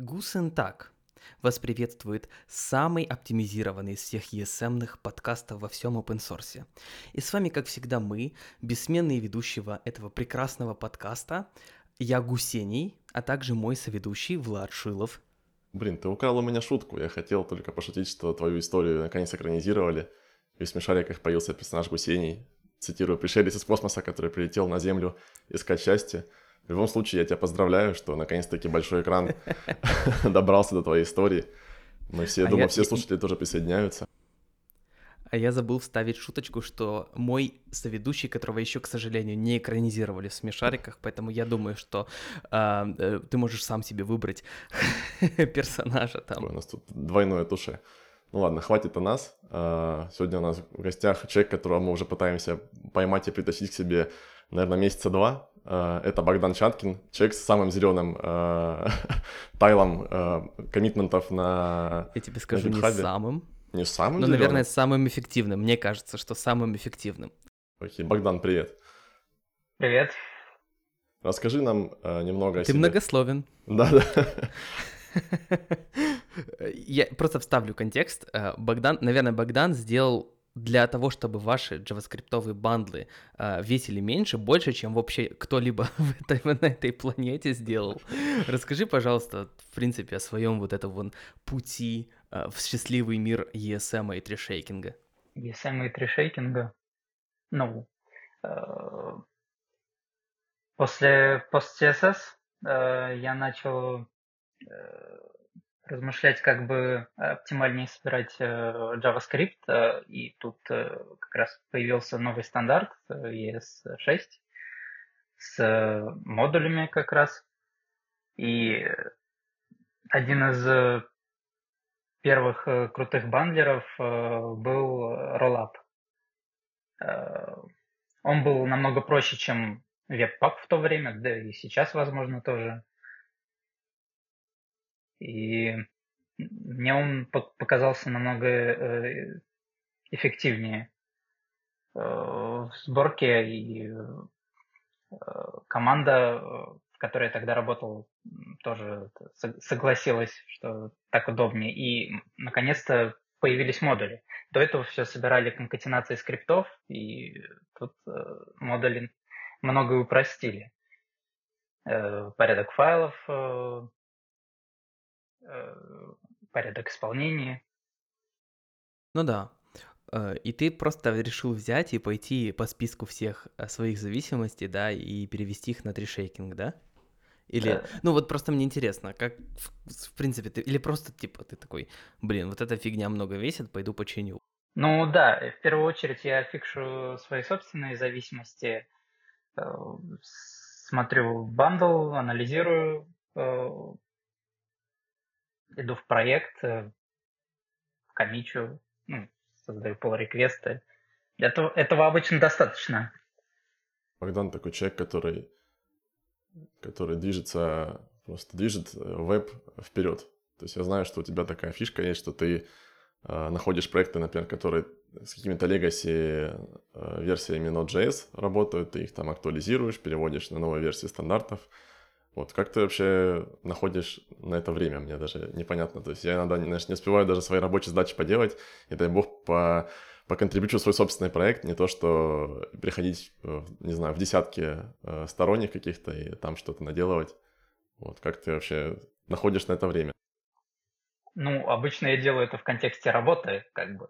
Гусентак вас приветствует самый оптимизированный из всех ESM-ных подкастов во всем open source. И с вами, как всегда, мы, бессменные ведущего этого прекрасного подкаста, я Гусений, а также мой соведущий Влад Шилов. Блин, ты украл у меня шутку. Я хотел только пошутить, что твою историю наконец экранизировали. И в смешариках появился персонаж Гусений. Цитирую, пришелец из космоса, который прилетел на Землю искать счастье. В любом случае, я тебя поздравляю, что наконец-таки большой экран добрался до твоей истории. Мы все, а думаю, все слушатели тоже присоединяются. А я забыл вставить шуточку, что мой соведущий, которого еще, к сожалению, не экранизировали в смешариках, поэтому я думаю, что а, э, ты можешь сам себе выбрать персонажа там. У нас тут двойное туше. Ну ладно, хватит о нас. А, сегодня у нас в гостях человек, которого мы уже пытаемся поймать и притащить к себе, наверное, месяца два. А, это Богдан Чаткин, человек с самым зеленым э, тайлом э, коммитментов на Я тебе скажу, не самым. Не самым Ну, наверное, самым эффективным. Мне кажется, что самым эффективным. Окей, Богдан, привет. Привет. Расскажи нам э, немного Ты о себе. Ты многословен. Да-да. Я просто вставлю контекст. Э, Богдан, наверное, Богдан сделал для того, чтобы ваши джаваскриптовые бандлы э, весили меньше, больше, чем вообще кто-либо в этой, на этой планете сделал. Расскажи, пожалуйста, в принципе, о своем вот этом вон пути э, в счастливый мир ESM и трешейкинга. ESM и трешейкинга? Ну, э, после пост CSS э, я начал э, размышлять, как бы оптимальнее собирать э, JavaScript, э, и тут э, как раз появился новый стандарт ES6 с модулями как раз. И один из первых крутых бандлеров был Rollup. Он был намного проще, чем Webpack в то время, да и сейчас, возможно, тоже. И мне он показался намного э, эффективнее э, в сборке и э, команда, в которой я тогда работал, тоже согласилась, что так удобнее. И наконец-то появились модули. До этого все собирали конкатенации скриптов, и тут модули многое упростили. Порядок файлов порядок исполнения. Ну да. Э, и ты просто решил взять и пойти по списку всех э, своих зависимостей, да, и перевести их на трешейкинг, да? Или, да. ну вот просто мне интересно, как, в, в принципе, ты, или просто, типа, ты такой, блин, вот эта фигня много весит, пойду починю. Ну да, в первую очередь я фикшу свои собственные зависимости, смотрю бандл, анализирую, иду в проект, э, комичу, ну, создаю pull-реквесты. Этого, этого обычно достаточно. Богдан такой человек, который, который движется, просто движет э, веб вперед. То есть я знаю, что у тебя такая фишка есть, что ты э, находишь проекты, например, которые с какими-то legacy э, версиями Node.js работают, ты их там актуализируешь, переводишь на новые версии стандартов, вот, как ты вообще находишь на это время, мне даже непонятно. То есть я иногда знаешь, не успеваю даже свои рабочие задачи поделать, и дай бог по поконтрибьючу свой собственный проект, не то что приходить, не знаю, в десятки э, сторонних каких-то и там что-то наделывать. Вот, как ты вообще находишь на это время? Ну, обычно я делаю это в контексте работы, как бы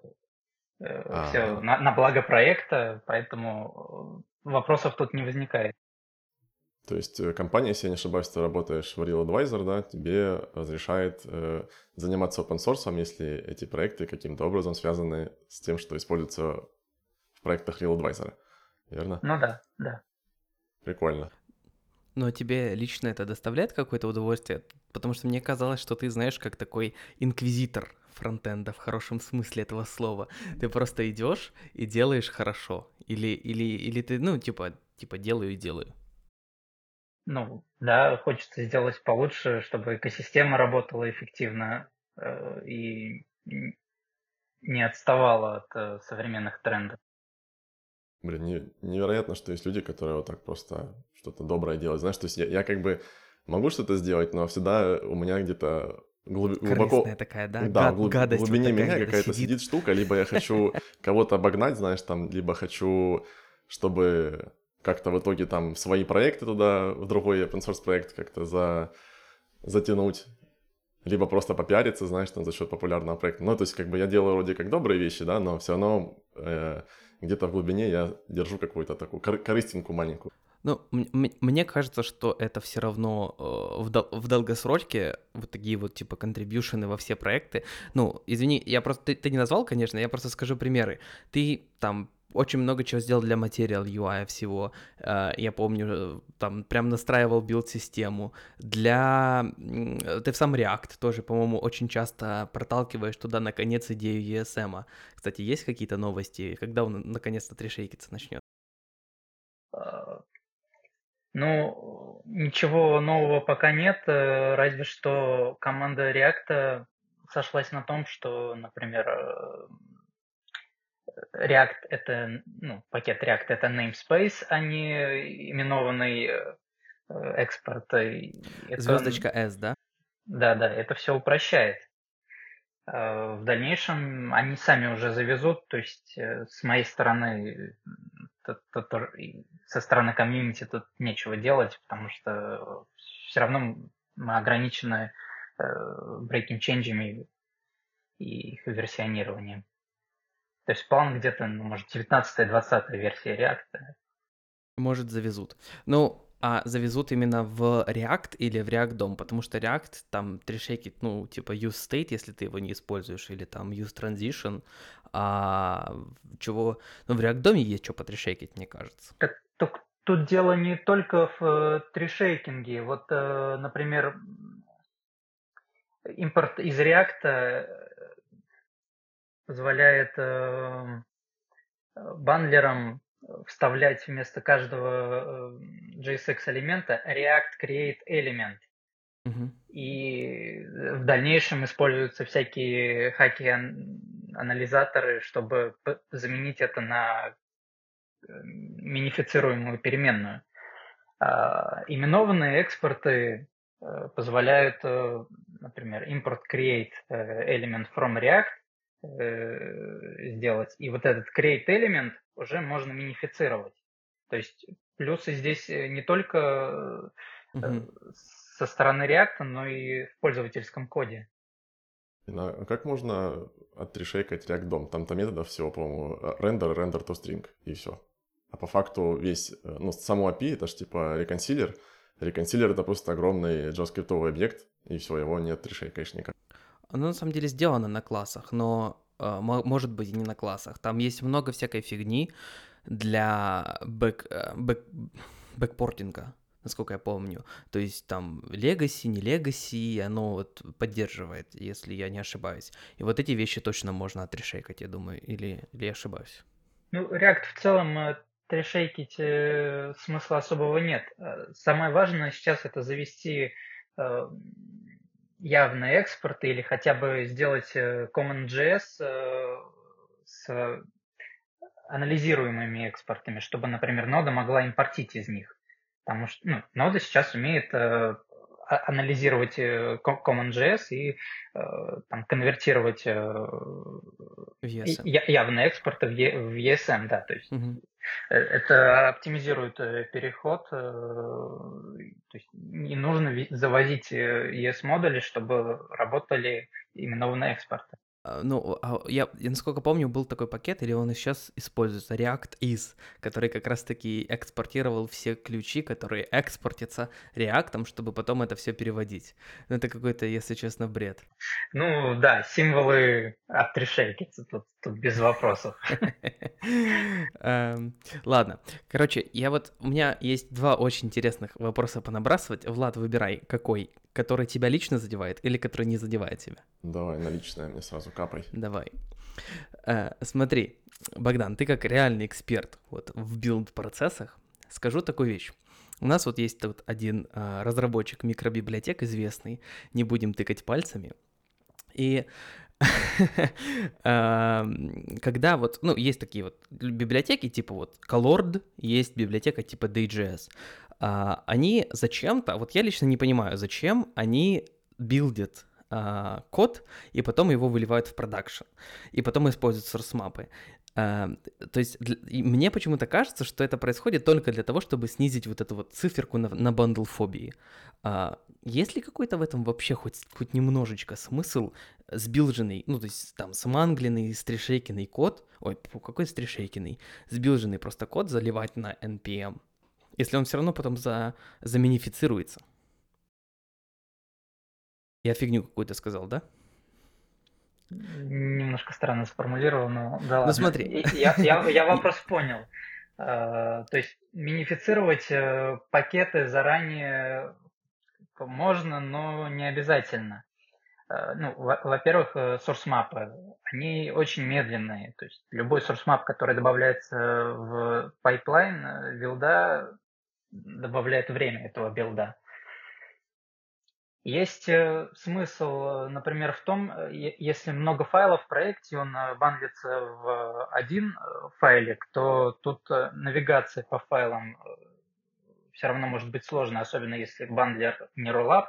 э, все на, на благо проекта, поэтому э, вопросов тут не возникает. То есть э, компания, если я не ошибаюсь, ты работаешь в Real Advisor, да, тебе разрешает э, заниматься open source, если эти проекты каким-то образом связаны с тем, что используется в проектах Real Advisor, верно? Ну да, да. Прикольно. Но тебе лично это доставляет какое-то удовольствие? Потому что мне казалось, что ты знаешь, как такой инквизитор фронтенда в хорошем смысле этого слова. Ты просто идешь и делаешь хорошо. Или, или, или ты, ну, типа, типа делаю и делаю. Ну, да, хочется сделать получше, чтобы экосистема работала эффективно э, и не отставала от э, современных трендов. Блин, не, невероятно, что есть люди, которые вот так просто что-то доброе делают. Знаешь, то есть я, я как бы могу что-то сделать, но всегда у меня где-то глуб... глубоко... такая, да? Да, Гад, глуб... в гадость глубине вот меня какая-то сидит. сидит штука, либо я хочу кого-то обогнать, знаешь, там, либо хочу, чтобы как-то в итоге там свои проекты туда, в другой open source проект как-то за... затянуть, либо просто попиариться, знаешь, там, за счет популярного проекта. Ну, то есть, как бы я делаю вроде как добрые вещи, да, но все равно э, где-то в глубине я держу какую-то такую кор- корыстинку маленькую. Ну, мне кажется, что это все равно э, в, дол- в долгосрочке вот такие вот типа контрибьюшены во все проекты. Ну, извини, я просто ты, ты не назвал, конечно, я просто скажу примеры. Ты там очень много чего сделал для Material UI всего. Э, Я помню, э, там прям настраивал билд-систему. Для... Ты в сам React тоже, по-моему, очень часто проталкиваешь туда, наконец, идею ESM. Кстати, есть какие-то новости? Когда он наконец-то трешейкиться начнет? А, Ну, ничего нового пока нет, э, разве что команда React сошлась на том, что, например, э, React это, ну, пакет React это namespace, а не именованный э, экспорт. И это- Звездочка S, да? Да, да, это все упрощает. Э, В дальнейшем они сами уже завезут, то есть э, с моей стороны, со стороны комьюнити тут нечего делать, потому что все равно мы ограничены э, breaking change'ами и их версионированием. То есть план где-то, ну, может, 19-20 версия React. Может, завезут. Ну, а завезут именно в React или в React DOM, потому что React там трешекит, ну, типа use state, если ты его не используешь, или там use transition, а чего... Ну, в React DOM есть что потрешекить, мне кажется. Так, тук- тут дело не только в э, трешейкинге. Вот, э, например, импорт из React э, позволяет э, бандлерам вставлять вместо каждого э, JSX элемента React Create Element. Мгм. И в дальнейшем используются всякие хаки-анализаторы, чтобы заменить это на э, минифицируемую переменную. А, Именованные экспорты э, позволяют, э, например, import create э, element from React э, сделать, и вот этот create element уже можно минифицировать. То есть плюсы здесь э, не только Мгм. со стороны React, но и в пользовательском коде. А как можно от tree-shake ать React DOM? Там-то методов всего, по-моему, render, render to string, и все. А по факту весь, ну, само API, это же типа reconciler. Reconciler это просто огромный JavaScript объект, и все, его не от tree-shake аешь никак. Оно на самом деле сделано на классах, но э, мо- может быть и не на классах. Там есть много всякой фигни для back, э, back, backporting а, насколько я помню. То есть там Legacy, не Legacy, оно вот поддерживает, если я не ошибаюсь. И вот эти вещи точно можно отрешейкать, я думаю, или, или я ошибаюсь. Ну, React в целом э, трешейкить э, смысла особого нет. Самое важное сейчас это завести э, явный экспорт или хотя бы сделать э, CommonJS э, с анализируемыми экспортами, чтобы, например, нода могла импортить из них. Потому что ну, нода сейчас умеет э, а- анализировать Co- CommonJS и э, там, конвертировать э, VSM. я- явные экспорты в, E- в ESM, да, то есть Мгм. Э, это оптимизирует э, переход, э, то есть не нужно завозить ES-модули, чтобы работали именованные экспорты. А, Ну, а я, насколько помню, был такой пакет, или он и сейчас используется, React Is, который как раз-таки экспортировал все ключи, которые экспортятся React, чтобы потом это все переводить. Ну, это какой-то, если честно, бред. Ну да, символы отрешейкятся, тут, тут без вопросов. Эм, Ладно, короче, я вот, у меня есть два очень интересных вопроса понабрасывать. Влад, выбирай, какой, который тебя лично задевает или который не задевает тебя. Давай, наличное мне сразу капай. Давай. Э, смотри, Богдан, ты как реальный эксперт вот, в билд-процессах, скажу такую вещь. У нас вот есть тут один э, разработчик микробиблиотек известный, не будем тыкать пальцами. И когда вот, ну, есть такие вот библиотеки, типа вот Colord, есть библиотека типа DJS. а, они зачем-то, вот я лично не понимаю, зачем они билдят а, код, и потом его выливают в продакшн, и потом используют source-мапы. А, то есть мне почему-то кажется, что это происходит только для того, чтобы снизить вот эту вот циферку на, на бандл-фобии. А, есть ли какой-то в этом вообще хоть, хоть немножечко смысл сбилженный, ну, то есть там замангленный, стришейкенный код, ой, какой стришейкенный, сбилженный просто код заливать на NPM, если он все равно потом за, заминифицируется? Я фигню какую-то сказал, да? Немножко странно сформулировал, но да ну, ладно. смотри. Я, я, я вопрос понял. Uh, то есть минифицировать uh, пакеты заранее можно, но не обязательно. Uh, ну, во-первых, source мапы, они очень медленные. То есть любой source map, который добавляется в пайплайн билда, добавляет время этого билда. Есть э, смысл, э, например, в том, э, если много файлов в проекте, он бандлится в один файлик, то тут навигация по файлам все равно может быть сложно, особенно если бандлер не rollup,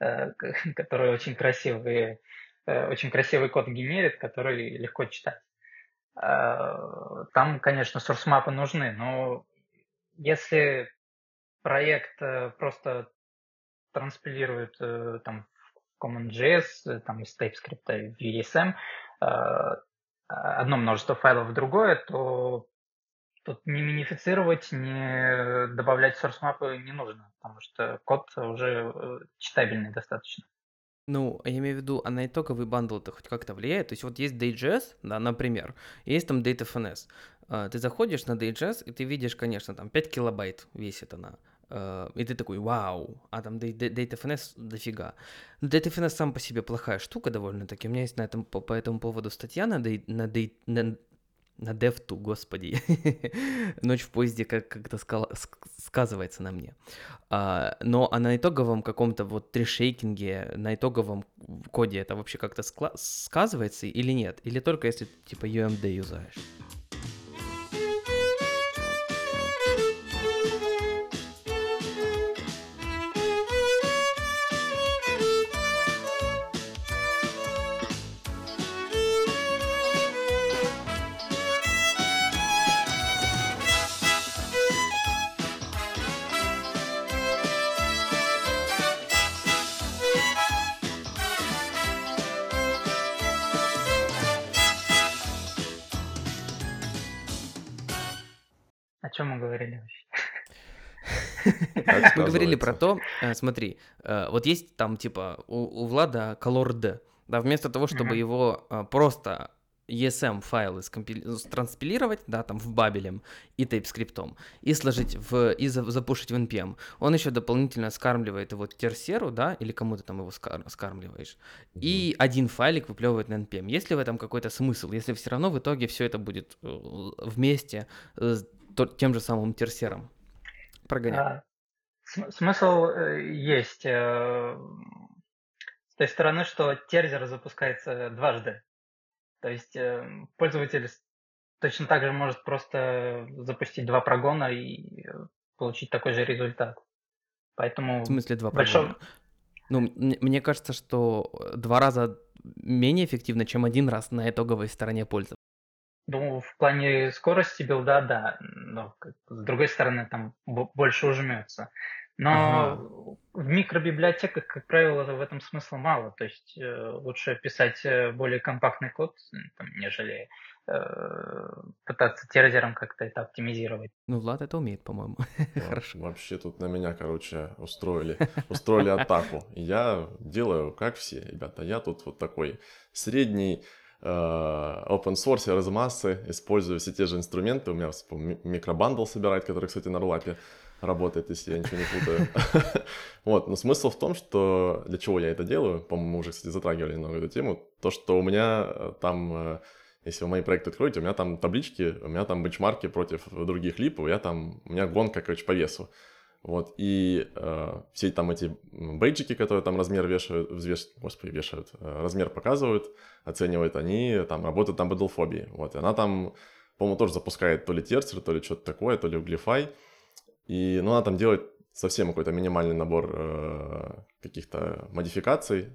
который очень красивый, очень красивый код генерит, который легко читать. Там, конечно, source нужны, но если проект просто транспилирует э, там в CommonJS, э, там из TypeScript в VSM э, одно множество файлов в другое, то тут не минифицировать, не добавлять source мапы не нужно, потому что код уже читабельный достаточно. Ну, я имею в виду, а на итоговый бандл это хоть как-то влияет? То есть вот есть DJS, да, например, есть там DataFNS. Ты заходишь на DJS, и ты видишь, конечно, там 5 килобайт весит она. Uh, и ты такой, вау, а там DataFNS дофига. Но DataFNS сам по себе плохая штука довольно-таки. У меня есть на этом, по, по этому поводу статья на, на, на, на DevTo, господи. Ночь в поезде как- как-то сказывается на мне. А, но а на итоговом каком-то вот трешейкинге, на итоговом коде это вообще как-то сказывается или нет? Или только если типа UMD юзаешь? Мы говорили про то, э, смотри, э, вот есть там типа у, Влада Color D, да, вместо того, чтобы его э, просто ESM файлы транспилировать, да, там в бабелем и TypeScript, и сложить в, и запушить в NPM. Он еще дополнительно скармливает его терсеру, да, или кому ты там его скар, скармливаешь, mm-hmm. и один файлик выплевывает на NPM. Есть ли в этом какой-то смысл? Если все равно в итоге все это будет вместе тем же самым терсером прогонять? А, смысл э, есть э, с той стороны, что терзер запускается дважды. То есть э, пользователь точно так же может просто запустить два прогона и получить такой же результат. Поэтому... В смысле два большой... прогона? Ну, мне кажется, что два раза менее эффективно, чем один раз на итоговой стороне пользователя. Ну, в плане скорости билда, да, но с другой стороны, там больше ужмется. Но ага. в микробиблиотеках, как правило, в этом смысла мало. То есть э, лучше писать э, более компактный код, там, нежели э, пытаться терзером как-то это оптимизировать. Ну, Влад это умеет, по-моему. Хорошо. Вообще тут на меня, короче, устроили, устроили атаку. Я делаю, как все, ребята. Я тут вот такой средний open source, размассы, использую все те же инструменты. У меня микробандл собирает, который, кстати, на рулапе работает, если я ничего не путаю. вот, но смысл в том, что для чего я это делаю, по-моему, уже, кстати, затрагивали немного эту тему, то, что у меня э, там, э, если вы мои проекты откроете, у меня там таблички, у меня там бенчмарки против других липов, я там, у меня гонка, короче, по весу. Вот, и э, все там эти бейджики, которые там размер вешают, взвеш... господи, вешают, э, размер показывают, оценивают, они там работают на бэдлфобии. Вот, и она там, по-моему, тоже запускает то ли терсер, то ли что-то такое, то ли углифай. И, ну, она там делает совсем какой-то минимальный набор э, каких-то модификаций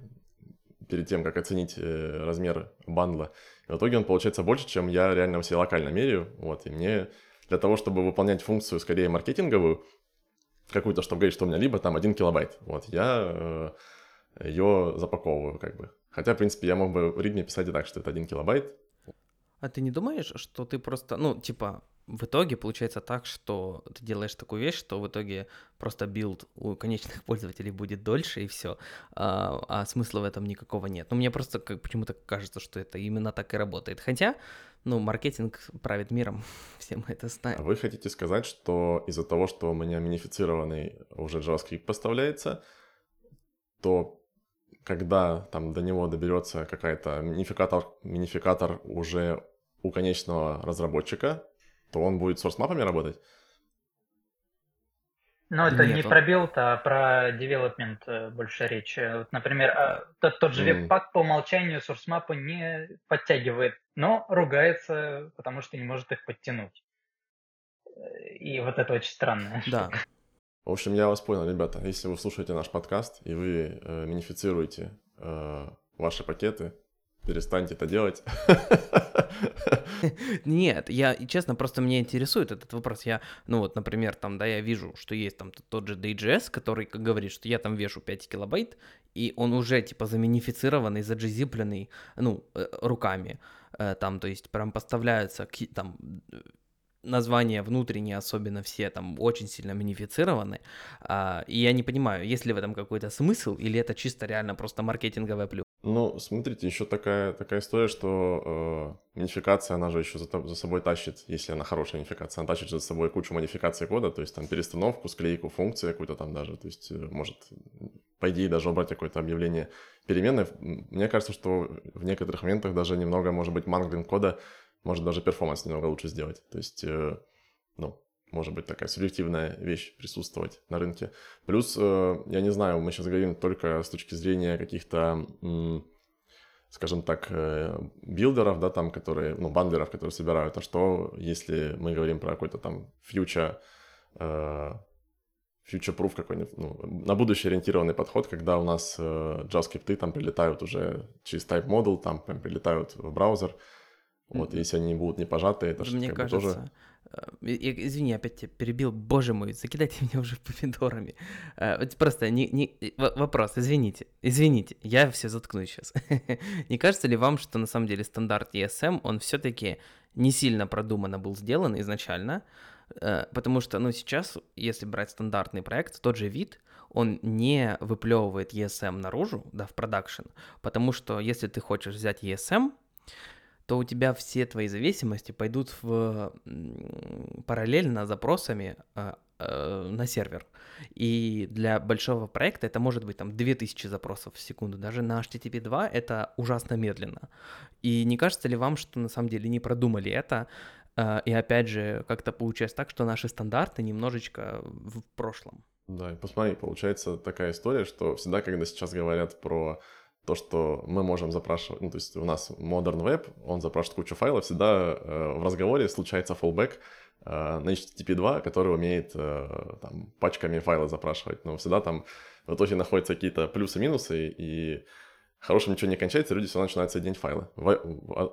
перед тем, как оценить э, размер бандла. И в итоге он получается больше, чем я реально все локально меряю. Вот, и мне для того, чтобы выполнять функцию скорее маркетинговую, какую-то, чтобы говорить, что у меня либо там 1 килобайт, вот, я э, ее запаковываю как бы. Хотя, в принципе, я мог бы в README писать и так, что это 1 килобайт. А ты не думаешь, что ты просто, ну, типа, в итоге получается так, что ты делаешь такую вещь, что в итоге просто билд у конечных пользователей будет дольше и все, а, а смысла в этом никакого нет. Но мне просто как, почему-то кажется, что это именно так и работает. Хотя, ну, маркетинг правит миром, все мы это знаем. А вы хотите сказать, что из-за того, что у меня минифицированный уже JavaScript поставляется, то когда там до него доберется какая-то минификатор, минификатор уже у конечного разработчика, то он будет с source работать? Ну, это Нет, не он... про билд, а про development э, больше речь. Вот, например, а, тот, тот же mm. webpack по умолчанию source не подтягивает, но ругается, потому что не может их подтянуть. И вот это очень странно. Да. В общем, я вас понял, ребята. Если вы слушаете наш подкаст и вы э, минифицируете э, ваши пакеты, перестаньте это делать. Нет, я, честно, просто меня интересует этот вопрос. Я, ну вот, например, там, да, я вижу, что есть там тот же DJS, который говорит, что я там вешу 5 килобайт, и он уже, типа, заминифицированный, заджизипленный, ну, э, руками. Э, там, то есть, прям поставляются, там, названия внутренние, особенно все там очень сильно минифицированы, а, и я не понимаю, есть ли в этом какой-то смысл, или это чисто реально просто маркетинговая плюс. Ну, смотрите, еще такая, такая история, что э, минификация, она же еще за, за собой тащит, если она хорошая минификация, она тащит за собой кучу модификаций кода, то есть там перестановку, склейку, функцию какую-то там даже, то есть э, может, по идее, даже убрать какое-то объявление переменной. Мне кажется, что в некоторых моментах даже немного, может быть, манглинг кода может даже перформанс немного лучше сделать. То есть, э, ну, может быть такая субъективная вещь присутствовать на рынке. Плюс, э, я не знаю, мы сейчас говорим только с точки зрения каких-то, скажем так, э, билдеров, да, там, которые, ну, бандлеров, которые собирают. А что, если мы говорим про какой-то там future, future-proof какой-нибудь, ну, на будущее ориентированный подход, когда у нас JavaScript там прилетают уже через type module, там прям прилетают в браузер, вот, если они будут не пожатые, это же Мне кажется, тоже... Э, извини, опять тебя перебил, боже мой, закидайте меня уже помидорами. Э, просто не, не, вопрос, извините, извините, я все заткну сейчас. не кажется ли вам, что на самом деле стандарт ESM, он все-таки не сильно продуманно был сделан изначально, э, потому что, ну, сейчас, если брать стандартный проект, тот же вид, он не выплевывает ESM наружу, да, в продакшн, потому что если ты хочешь взять ESM, то у тебя все твои зависимости пойдут в параллельно запросами э, э, на сервер. И для большого проекта это может быть там 2000 запросов в секунду. Даже на HTTP 2 это ужасно медленно. И не кажется ли вам, что на самом деле не продумали это? Э, и опять же, как-то получается так, что наши стандарты немножечко в прошлом. Да, и посмотри, получается такая история, что всегда, когда сейчас говорят про то, что мы можем запрашивать, ну, то есть у нас Modern Web, он запрашивает кучу файлов, всегда э, в разговоре случается fallback э, на HTTP 2, который умеет э, там, пачками файлы запрашивать, но всегда там в итоге находятся какие-то плюсы-минусы, и хорошим ничего не кончается, люди все начинают соединять файлы.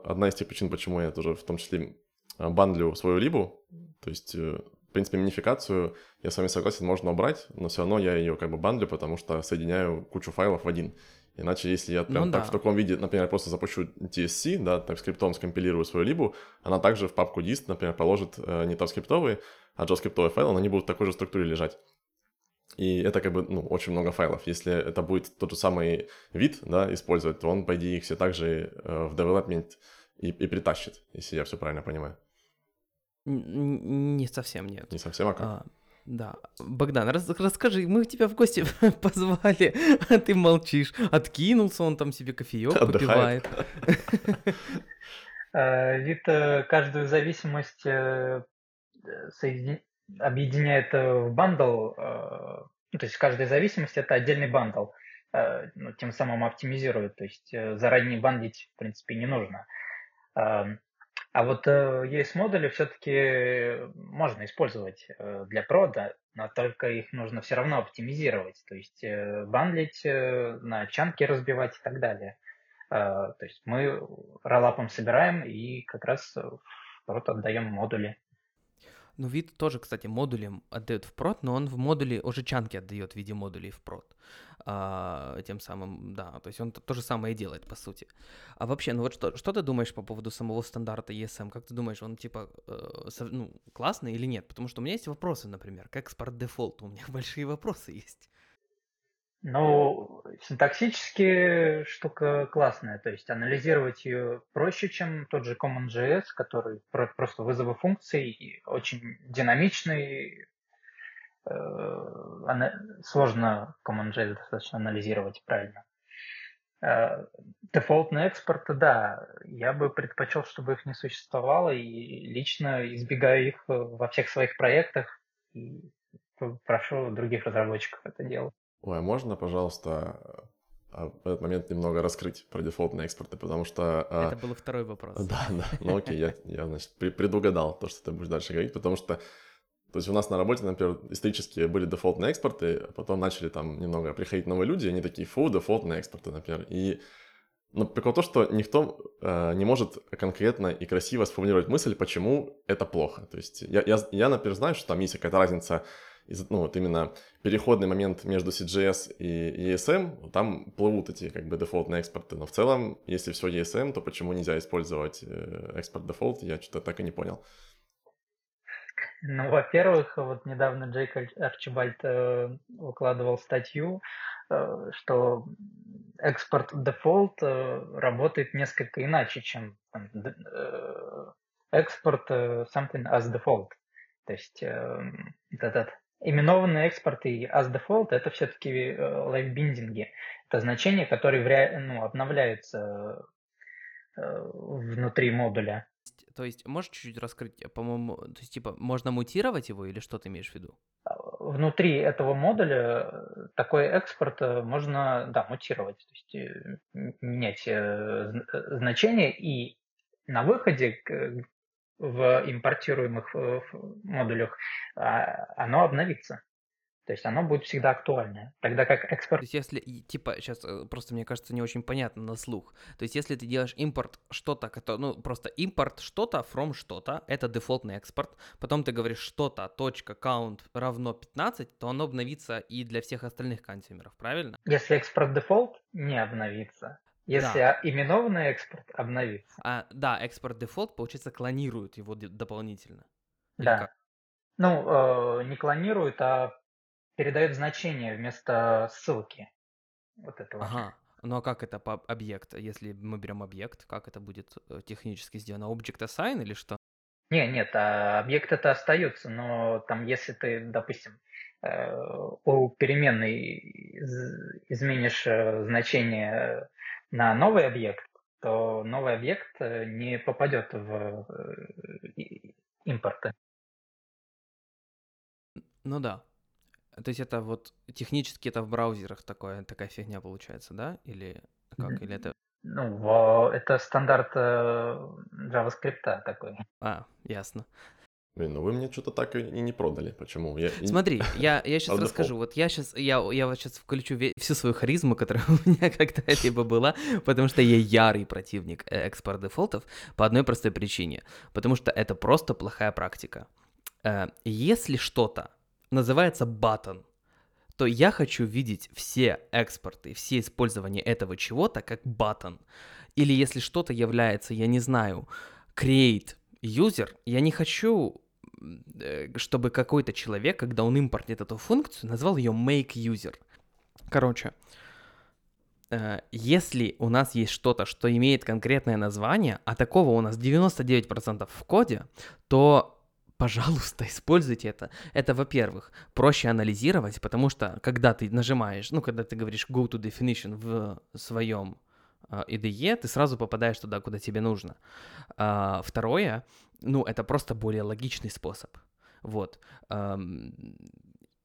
Одна из тех причин, почему я тоже в том числе э, бандлю свою либу, то есть э, в принципе, минификацию, я с вами согласен, можно убрать, но все равно я ее как бы бандлю, потому что соединяю кучу файлов в один. Иначе, если я прям ну, так да. в таком виде, например, просто запущу TSC, да, так скриптом скомпилирую свою либу, она также в папку dist, например, положит э, не TypeScript, а JavaScript файл, но они будут в такой же структуре лежать. И это как бы, ну, очень много файлов. Если это будет тот же самый вид, да, использовать, то он, по идее, их все также э, в development и, и притащит, если я все правильно понимаю. Не совсем нет. Не совсем, а как? А, да. Богдан, рас, расскажи, мы тебя в гости позвали, а ты молчишь. Откинулся, он там себе кофеек попивает. Э, Vite э, каждую зависимость э, объединяет в бандл, ну, то есть каждая зависимость это отдельный бандл, ну, тем самым оптимизирует, то есть заранее бандить в принципе не нужно. А вот ES модули все-таки можно использовать для прода, но только их нужно все равно оптимизировать, то есть э, бандлить, э, на чанки разбивать и так далее. Э, то есть мы роллапом собираем и как раз в прот отдаем модули. Ну, вид тоже, кстати, модулем отдает в прод, но он в модуле уже чанки отдает в виде модулей в прод. А, тем самым, да, то есть он то, же самое делает, по сути. А вообще, ну вот что, что ты думаешь по поводу самого стандарта ESM? Как ты думаешь, он типа э, ну, классный или нет? Потому что у меня есть вопросы, например, как экспорт дефолт, у меня большие вопросы есть. Ну, синтаксически штука классная, то есть анализировать ее проще, чем тот же CommonJS, который просто вызовы функций, очень динамичный, э, сложно CommonJS достаточно анализировать правильно. Э, дефолтные экспорты, да, я бы предпочел, чтобы их не существовало, и лично избегаю их во всех своих проектах, и прошу других разработчиков это делать. Ой, а можно, пожалуйста, а, в этот момент немного раскрыть про дефолтные экспорты, потому что... А, Это был второй вопрос. Да, да, ну окей, я, я значит, предугадал то, что ты будешь дальше говорить, потому что то есть у нас на работе, например, исторически были дефолтные экспорты, а потом начали там немного приходить новые люди, и они такие, фу, дефолтные экспорты, например. И но прикол то, что никто э, не может конкретно и красиво сформулировать мысль, почему это плохо. То есть я, я, я например, знаю, что там есть какая-то разница ну, вот именно переходный момент между CGS и ESM, там плывут эти как бы дефолтные экспорты, но в целом, если все ESM, то почему нельзя использовать э, экспорт дефолт, я что-то так и не понял. Ну, во-первых, вот недавно Джейк Арчибальд э, выкладывал статью, э, что экспорт дефолт э, работает несколько иначе, чем э, экспорт э, something as default. То есть э, этот Именованные экспорты и as default это все-таки э, лайфбиндинги. Это значения, которые ре... ну, обновляются э, внутри модуля. То есть, можешь чуть-чуть раскрыть, по-моему, то есть, типа, можно мутировать его или что ты имеешь в виду? А, внутри этого модуля э, такой экспорт можно, да, мутировать, то есть менять значение, и на выходе в импортируемых э, модулях, а, оно обновится. То есть оно будет всегда актуальное. Тогда как экспорт... То есть если, типа, сейчас э, просто, мне кажется, не очень понятно на слух. То есть если ты делаешь импорт что-то, ну, просто импорт что-то from что-то, это дефолтный экспорт. Потом ты говоришь что-то, точка, count равно 15, то оно обновится и для всех остальных консюмеров, правильно? Если export default, не обновится. Если да. именованный экспорт обновится. А, да, export default, получается, клонирует его дополнительно. да. Ну, э, не клонирует, а передает значение вместо ссылки. Вот этого. Ага. Ну а как это по объект? Если мы берем объект, как это будет э, технически сделано? Object assign или что? Не, нет, а объект это остается, но там если ты, допустим, э, у переменной изменишь э, значение на новый объект, то новый объект э, не попадет в э, импорты. Ну да. То есть это вот технически это в браузерах такое, такая фигня получается, да? Или как? Или это... Ну, это стандарт э, JavaScript такой. А, ясно. Блин, ну вы мне что-то так и не продали. Почему? Я... Смотри, я, я сейчас расскажу. Вот я сейчас, я, я вот сейчас включу всю свою харизму, которая у меня когда-либо была, потому что я ярый противник э, экспорт дефолтов по одной простой причине. Потому что это просто плохая практика. Э, если что-то называется button, то я хочу видеть все экспорты, все использования этого чего-то как button. Или если что-то является, я не знаю, create user, я не хочу чтобы какой-то человек, когда он импортит эту функцию, назвал ее make user. Короче, э, если у нас есть что-то, что имеет конкретное название, а такого у нас 99% в коде, то пожалуйста, используйте это. Это, во-первых, проще анализировать, потому что когда ты нажимаешь, ну, когда ты говоришь go to definition в своем э, IDE, ты сразу попадаешь туда, куда тебе нужно. А, второе, ну, это просто более логичный способ. Вот.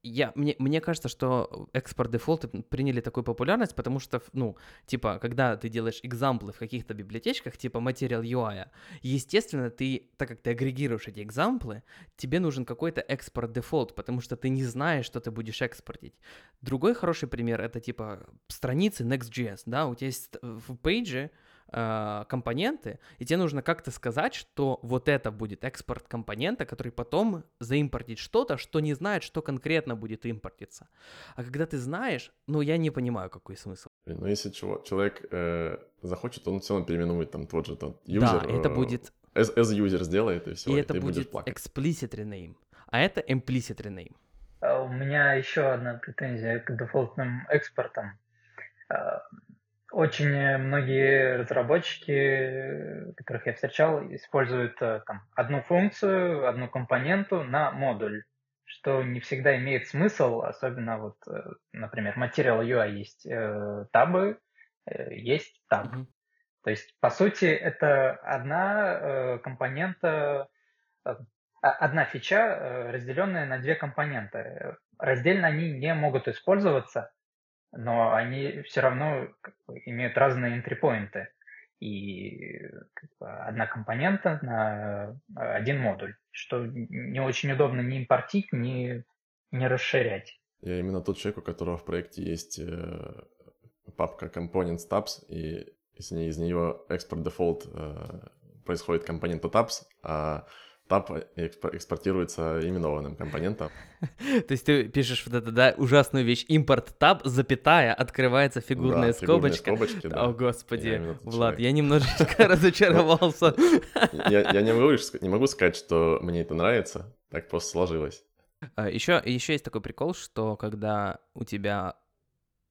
я, мне, мне кажется, что экспорт дефолты приняли такую популярность, потому что, ну, типа, когда ты делаешь экзамплы в каких-то библиотечках, типа Material UI, естественно, ты, так как ты агрегируешь эти экзамплы, тебе нужен какой-то экспорт дефолт, потому что ты не знаешь, что ты будешь экспортить. Другой хороший пример — это, типа, страницы Next.js, да, у тебя есть в пейдже э, компоненты, и тебе нужно как-то сказать, что вот это будет экспорт компонента, который потом заимпортит что-то, что не знает, что конкретно будет импортиться. А когда ты знаешь, ну я не понимаю, какой смысл. Ну если человек э, захочет, он все равно переименует там тот же тот user. Да, это э, будет... As, as user сделает, и все. И, и это будет explicit rename, а это implicit rename. А у меня еще одна претензия к дефолтным экспортам. Очень многие разработчики, которых я встречал, используют э, там, одну функцию, одну компоненту на модуль, что не всегда имеет смысл, особенно вот, э, например, Material UI есть э, табы, э, есть таб. Mm-hmm. То есть, по сути, это одна э, компонента, э, одна фича, э, разделенная на две компоненты. Раздельно они не могут использоваться, но они все равно как бы, имеют разные энтрипоинты. И как бы, одна компонента на один модуль, что не очень удобно ни импортить, ни, ни расширять. Я именно тот человек, у которого в проекте есть э, папка Component Tabs, и из, из нее экспорт дефолт э, происходит компонента Tabs, а таб экспортируется именованным компонентом. То есть ты пишешь вот это, да, ужасную вещь, импорт таб, запятая, открывается фигурная скобочка. скобочки, да. О, господи, Влад, я немножечко разочаровался. Я не могу не могу сказать, что мне это нравится, так просто сложилось. Еще, а, еще есть такой прикол, что когда у тебя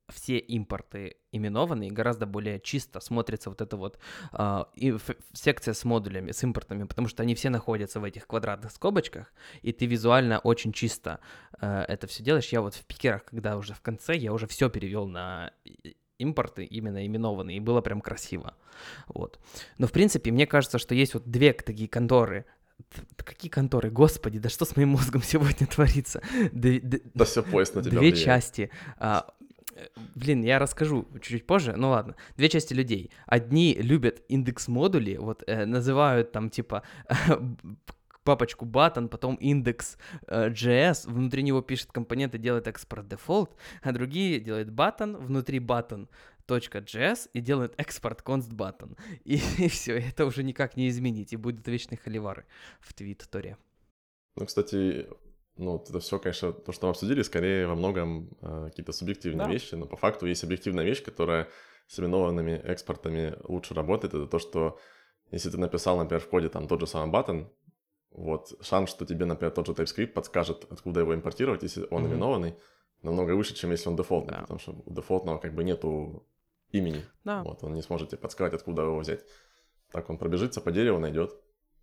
все импорты именованные, гораздо более чисто смотрится вот эта вот э, и секция с модулями, с импортами, потому что они все находятся в этих квадратных скобочках, и ты визуально очень чисто э, это все делаешь. Я вот в пикерах, когда уже в конце, я уже все перевел на импорты именно именованные, и было прям красиво. Вот. Но, в принципе, мне кажется, что есть вот две такие конторы, Какие конторы? Господи, да что с моим мозгом сегодня творится? Д- д- да все поезд на тебя Две влияет. части. А, Блин, я расскажу чуть-чуть позже. Ну ладно. Две части людей. Одни любят индекс модули, вот э, называют там типа папочку button, потом индекс э, JS, внутри него пишет компоненты, делает экспорт дефолт, а другие делают button, внутри button .js и делают экспорт const button. И, и все, это уже никак не изменить, и будут вечные холивары в твит-торе. Ну, кстати, ну, это все, конечно, то, что мы обсудили, скорее во многом э, какие-то субъективные да. вещи, но по факту есть объективная вещь, которая с именованными экспортами лучше работает, это то, что если ты написал, например, в коде там тот же самый button, вот шанс, что тебе, например, тот же TypeScript подскажет, откуда его импортировать, если он mm-hmm. именованный, намного выше, чем если он дефолтный, да. потому что у дефолтного как бы нету имени, да. вот, он не сможет тебе подсказать, откуда его взять. Так он пробежится по дереву, найдет.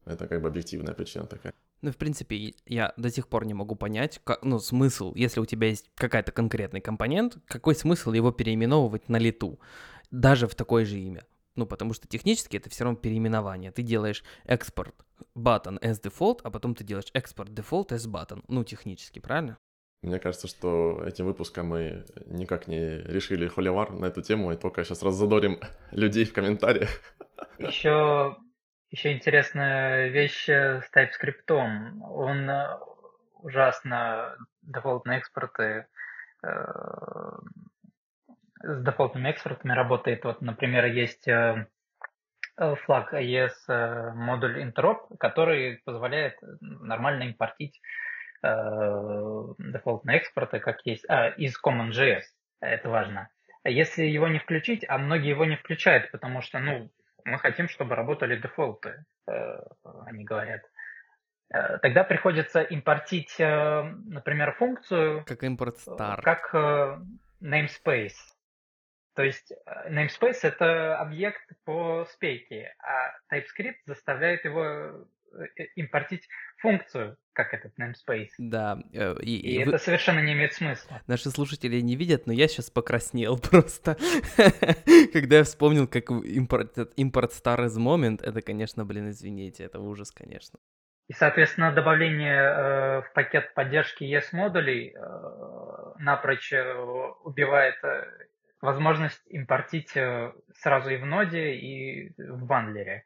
Это как бы объективная причина такая. Ну, в принципе, я до сих пор не могу понять, как, ну, смысл, если у тебя есть какая-то конкретный компонент, какой смысл его переименовывать на лету, даже в такое же имя. Ну, потому что технически это все равно переименование. Ты делаешь экспорт button as default, а потом ты делаешь экспорт default as button. Ну, технически, правильно? Мне кажется, что этим выпуском мы никак не решили холивар на эту тему, и только сейчас раззадорим людей в комментариях. Еще еще интересная вещь э, с TypeScript. Он э, ужасно дефолтные экспорты э, с дефолтными экспортами работает. Вот, например, есть флаг AES модуль interop, который позволяет нормально импортить дефолтные экспорты, как есть, а, из CommonJS. Это важно. Если его не включить, а многие его не включают, потому что, ну, мы хотим, чтобы работали дефолты, э, они говорят. Э, тогда приходится импортить, э, например, функцию... Как импорт star. Как namespace. То есть namespace — это объект по спеке, а TypeScript заставляет его импортить функцию, как этот namespace. Да. Э, и, и, и это вы... совершенно не имеет смысла. Наши слушатели не видят, но я сейчас покраснел просто. Когда я вспомнил, как импорт, импорт star is moment, это, конечно, блин, извините, это ужас, конечно. И, соответственно, добавление э, в пакет поддержки ES-модулей э, напрочь э, убивает э, возможность импортить э, сразу и в ноде, и в бандлере.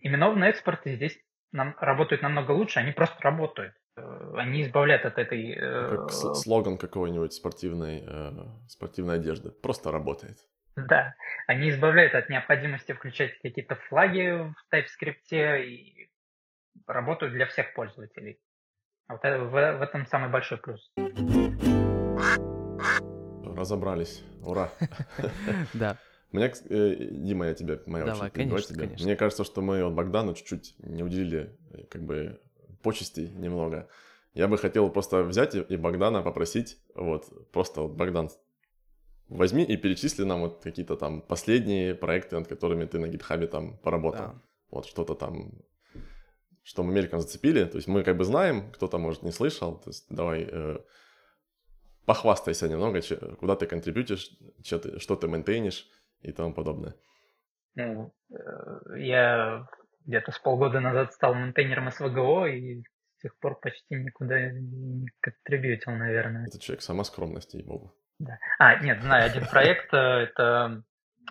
Именованные экспорты здесь нам, работают намного лучше, они просто работают. Э, они избавляют от этой... Э, как слоган какой-нибудь спортивной, э, спортивной одежды. Просто работает. Да, они избавляют от необходимости включать какие-то флаги в TypeScript и работают для всех пользователей. Вот это, в, в этом самый большой плюс. Разобрались. Ура. Да. Мне, Дима, я тебе, моя Давай, конечно, тебе. Мне кажется, что мы вот Богдану чуть-чуть не уделили как бы почестей немного. Я бы хотел просто взять и Богдана попросить, вот, просто вот, Богдан, возьми и перечисли нам вот какие-то там последние проекты, над которыми ты на гитхабе там поработал. Да. Вот что-то там, что мы мельком зацепили. То есть мы как бы знаем, кто-то, может, не слышал. То есть давай э, похвастайся немного, че, куда ты контрибьютишь, че ты, что ты мейнтейнишь и тому подобное. Ну, я где-то с полгода назад стал мейнтейнером СВГО и с тех пор почти никуда не контрибьютил, наверное. Это человек сама скромность, ей-богу. Да. А, нет, знаю, один проект, э, это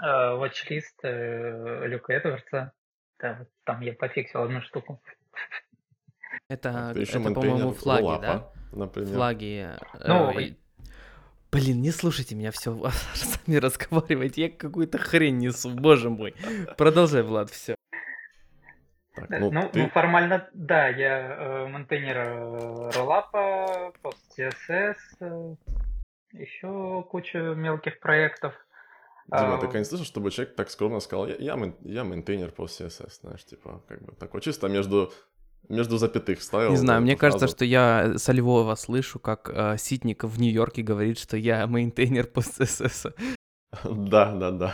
э, watchlist Люка Эдвардса. Там я пофиксил одну штуку. Это, это, по-моему, флаги роллапа, да? Например. Флаги. Ну, э, Блин, не слушайте меня, все, сами разговаривайте, я какую-то хрень несу, боже мой. Продолжай, Влад, все. Так, ну, ну, ты... ну, формально, да, я э, maintainer э, роллапа, PostCSS, э, еще кучу мелких проектов. Дима, а, ты когда слышал, чтобы человек так скромно сказал, я, я, я maintainer PostCSS, знаешь, типа, как бы, такое чисто между, между запятых ставил. Не знаю, мне фразу. кажется, что я со Львова слышу, как э, Ситников в Нью-Йорке говорит, что я мейнтейнер по CSS. Да, да, да.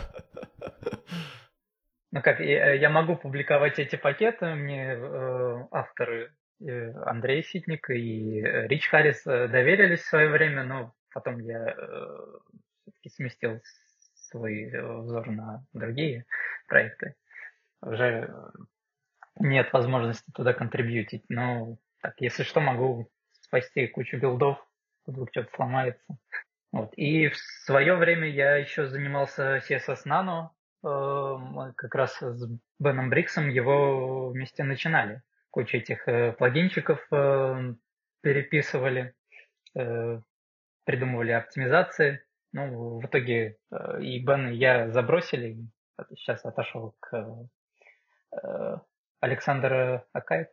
Ну как, я, я могу публиковать эти пакеты, мне э, авторы э, Андрей Ситник и Рич Харрис э, доверились в свое время, но потом я э, все-таки сместил свой э, взор на другие проекты. Уже нет возможности туда контрибьютить, но так, если что, могу спасти кучу билдов, вдруг что-то сломается. Вот. И в свое время я еще занимался CSS Nano, Э, мы как раз с Беном Бриксом его вместе начинали. Куча этих э, плагинчиков э, переписывали, придумывали оптимизации. Ну, в итоге и Бен, и я забросили. Сейчас отошел к Александр Акайт.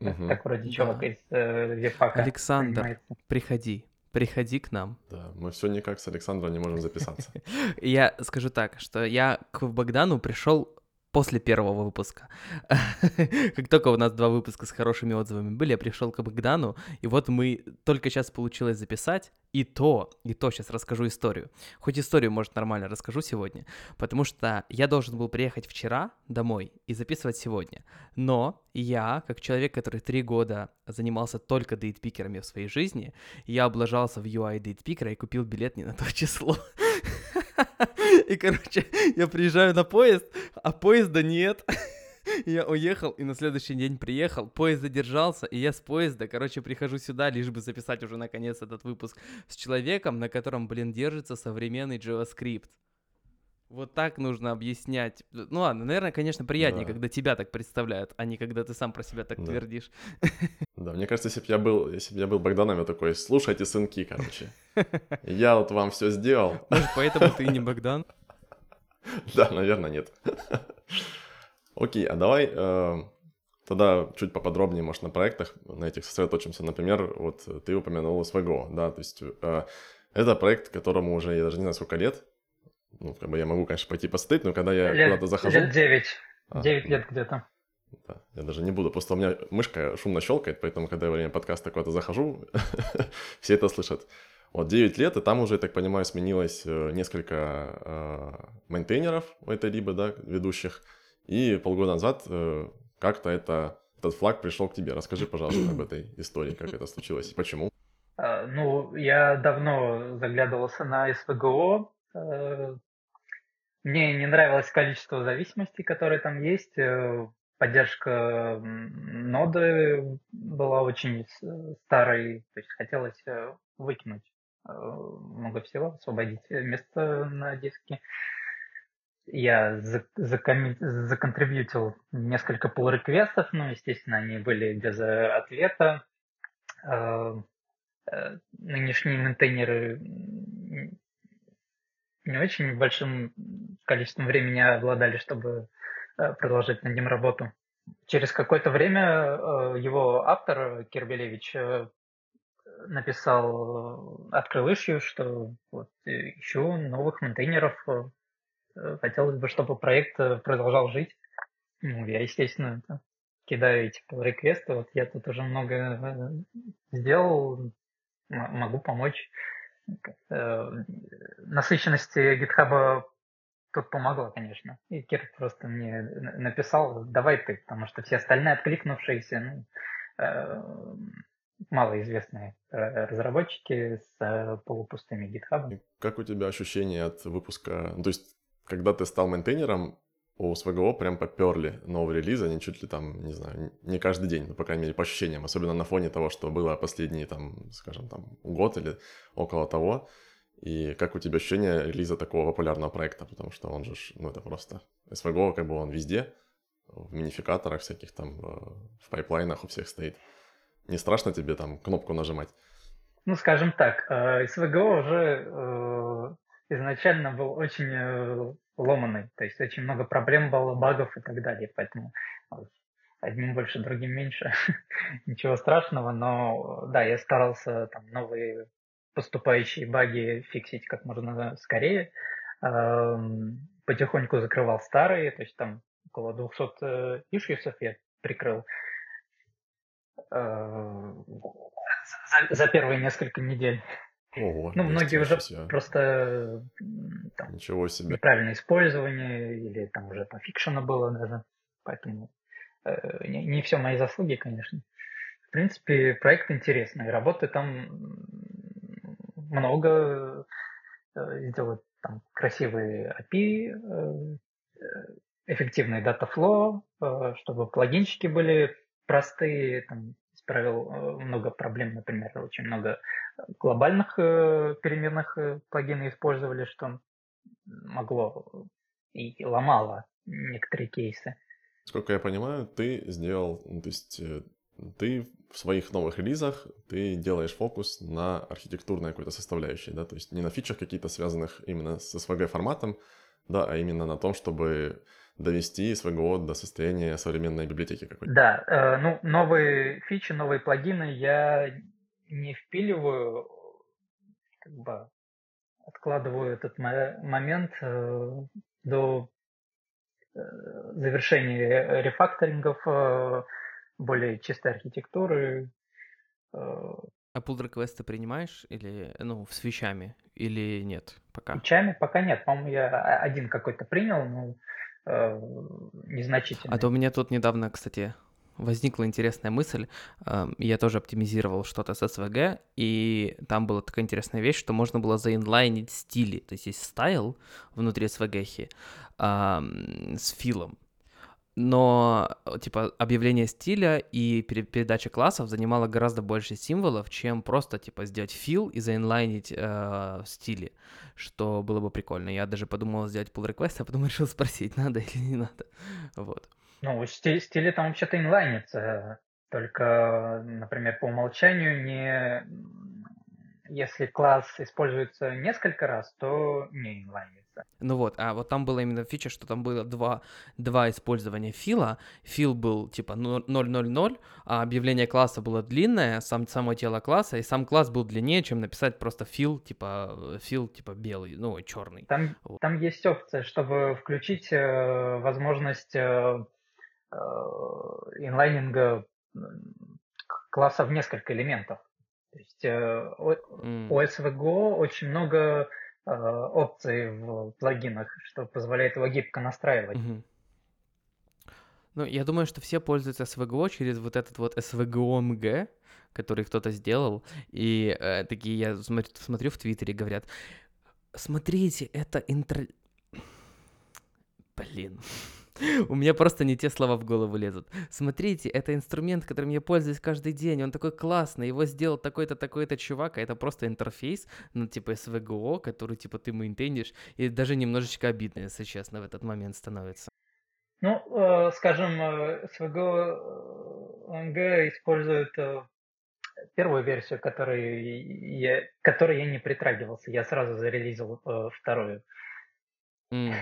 Угу. Так вроде чувак да. из Вебпака. Александр, занимается. приходи. Приходи к нам. Да, мы все никак с Александром не можем записаться. Я скажу так, что я к Богдану пришел после первого выпуска. как только у нас два выпуска с хорошими отзывами были, я пришел к Богдану, и вот мы только сейчас получилось записать, и то, и то сейчас расскажу историю. Хоть историю, может, нормально расскажу сегодня, потому что я должен был приехать вчера домой и записывать сегодня. Но я, как человек, который три года занимался только дейтпикерами в своей жизни, я облажался в UI дейтпикера и купил билет не на то число. И, короче, я приезжаю на поезд, а поезда нет. Я уехал и на следующий день приехал, поезд задержался, и я с поезда, короче, прихожу сюда, лишь бы записать уже наконец этот выпуск с человеком, на котором, блин, держится современный JavaScript. Вот так нужно объяснять. Ну ладно, наверное, конечно, приятнее, да. когда тебя так представляют, а не когда ты сам про себя так да. твердишь. Да, мне кажется, если бы я был, если бы я был Богданом, я такой, слушайте, сынки, короче, я вот вам все сделал. Может, поэтому ты не Богдан? Да, наверное, нет. Окей, а давай э, тогда чуть поподробнее, может, на проектах, на этих сосредоточимся. Например, вот ты упомянул SVGO, да, то есть э, это проект, которому уже, я даже не знаю, сколько лет, ну, как бы я могу, конечно, пойти посмотреть, но когда я лет, куда-то захожу... Лет 9. А, 9 лет где-то. Да, я даже не буду, просто у меня мышка шумно щелкает, поэтому, когда я во время подкаста куда-то захожу, все это слышат. Вот 9 лет, и там уже, я так понимаю, сменилось э, несколько э, мейнтейнеров у этой либо, да, ведущих, и полгода назад э, как-то это, этот флаг пришел к тебе. Расскажи, пожалуйста, об этой истории, как это случилось и почему. А, ну, я давно заглядывался на СВГО, мне не нравилось количество зависимостей, которые там есть. Э, поддержка ноды была очень старой, то есть хотелось э, выкинуть э, много всего, освободить место на диске. Я законтрибьютил несколько pull реквестов но, естественно, они были без ответа. Нынешние мейнтейнеры не очень большим количеством времени обладали, чтобы Э, продолжать над ним работу. Через какое-то время э, его автор Кирбелевич э, написал, открыл ищу, что вот ищу новых мейнтейнеров, хотелось бы, чтобы проект продолжал жить. Ну, я, естественно, кидаю эти реквесты, вот я тут уже много сделал, могу помочь. Насыщенности гитхаба тут помогло, конечно. И Кир просто мне написал, давай ты, потому что все остальные откликнувшиеся, ну, э, малоизвестные разработчики с э, полупустыми гитхабами. Как у тебя ощущения от выпуска? То есть, когда ты стал мейнтейнером, у СВГО прям поперли новые релизы, они чуть ли там, не знаю, не каждый день, но, по крайней мере, по ощущениям, особенно на фоне того, что было последние, там, скажем, там, год или около того. И как у тебя ощущение релиза такого популярного проекта? Потому что он же, ну это просто SVGO, как бы он везде, в минификаторах всяких там, в пайплайнах у всех стоит. Не страшно тебе там кнопку нажимать? Ну, скажем так, SVGO уже э, изначально был очень э, ломанный, то есть очень много проблем было, багов и так далее, поэтому одним больше, другим меньше, ничего страшного, но да, я старался там новые поступающие баги фиксить как можно скорее. Потихоньку закрывал старые, то есть там около 200 ишьюсов я прикрыл э, за, за первые несколько недель. Ого, ну, многие уже себя. просто там, Ничего себе. неправильное использование, или там уже по фикшену было даже. Поэтому э, не, не все мои заслуги, конечно. В принципе, проект интересный. Работы там много э, сделать там красивые API, э, эффективный датафлоу, э, чтобы плагинчики были простые, там, исправил много проблем, например, очень много глобальных переменных плагины использовали, что могло и ломало некоторые кейсы. Сколько я понимаю, ты сделал, ну, то есть ты в своих новых релизах ты делаешь фокус на архитектурной какой-то составляющей, да, то есть не на фичах каких-то связанных именно с SVG форматом, да, а именно на том, чтобы довести SVGO до состояния современной библиотеки какой-то. Да, э, ну, новые фичи, новые плагины я не впиливаю, как бы откладываю этот момент э, до э, завершения рефакторингов, э, более чистой архитектуры. Э, а pull реквесты принимаешь или, ну, с вещами или нет пока? Вещами пока нет. По-моему, я один какой-то принял, но э, незначительный. А то у меня тут недавно, кстати, возникла интересная мысль. Эм, я тоже оптимизировал что-то с SVG, и там была такая интересная вещь, что можно было заинлайнить стили. То есть есть стайл внутри SVG с филом но, типа, объявление стиля и передача классов занимала гораздо больше символов, чем просто, типа, сделать фил и заинлайнить э, стили, что было бы прикольно. Я даже подумал сделать pull request, а потом решил спросить, надо или не надо. Вот. Ну, стиль, стили там вообще-то инлайнится, только, например, по умолчанию не... Если класс используется несколько раз, то не инлайнится инвайнится. Ну вот, а вот там была именно фича, что там было два, два использования фила. Фил был типа 0.0.0, а объявление класса было длинное, сам, само тело класса, и сам класс был длиннее, чем написать просто фил, типа, фил, типа белый, ну, черный. Там, вот. там есть опция, чтобы включить э, возможность э, э, инлайнинга класса в несколько элементов. То есть э, mm. у SVGO очень много Э, опции в плагинах, что позволяет его гибко настраивать. Угу. Ну, я думаю, что все пользуются SVGO через вот этот вот SVGO-MG, который кто-то сделал, и э, такие, я смотрю, смотрю в Твиттере, говорят, смотрите, это интро... Блин. У меня просто не те слова в голову лезут. Смотрите, это инструмент, которым я пользуюсь каждый день. Он такой классный. Его сделал такой-то, такой-то чувак. А это просто интерфейс, ну, типа SVGO, который, типа, ты мейнтейнишь. И даже немножечко обидно, если честно, в этот момент становится. Ну, э, скажем, SVGO ONG использует э, первую версию, которой я, которой я не притрагивался. Я сразу зарелизил э, вторую. Mm.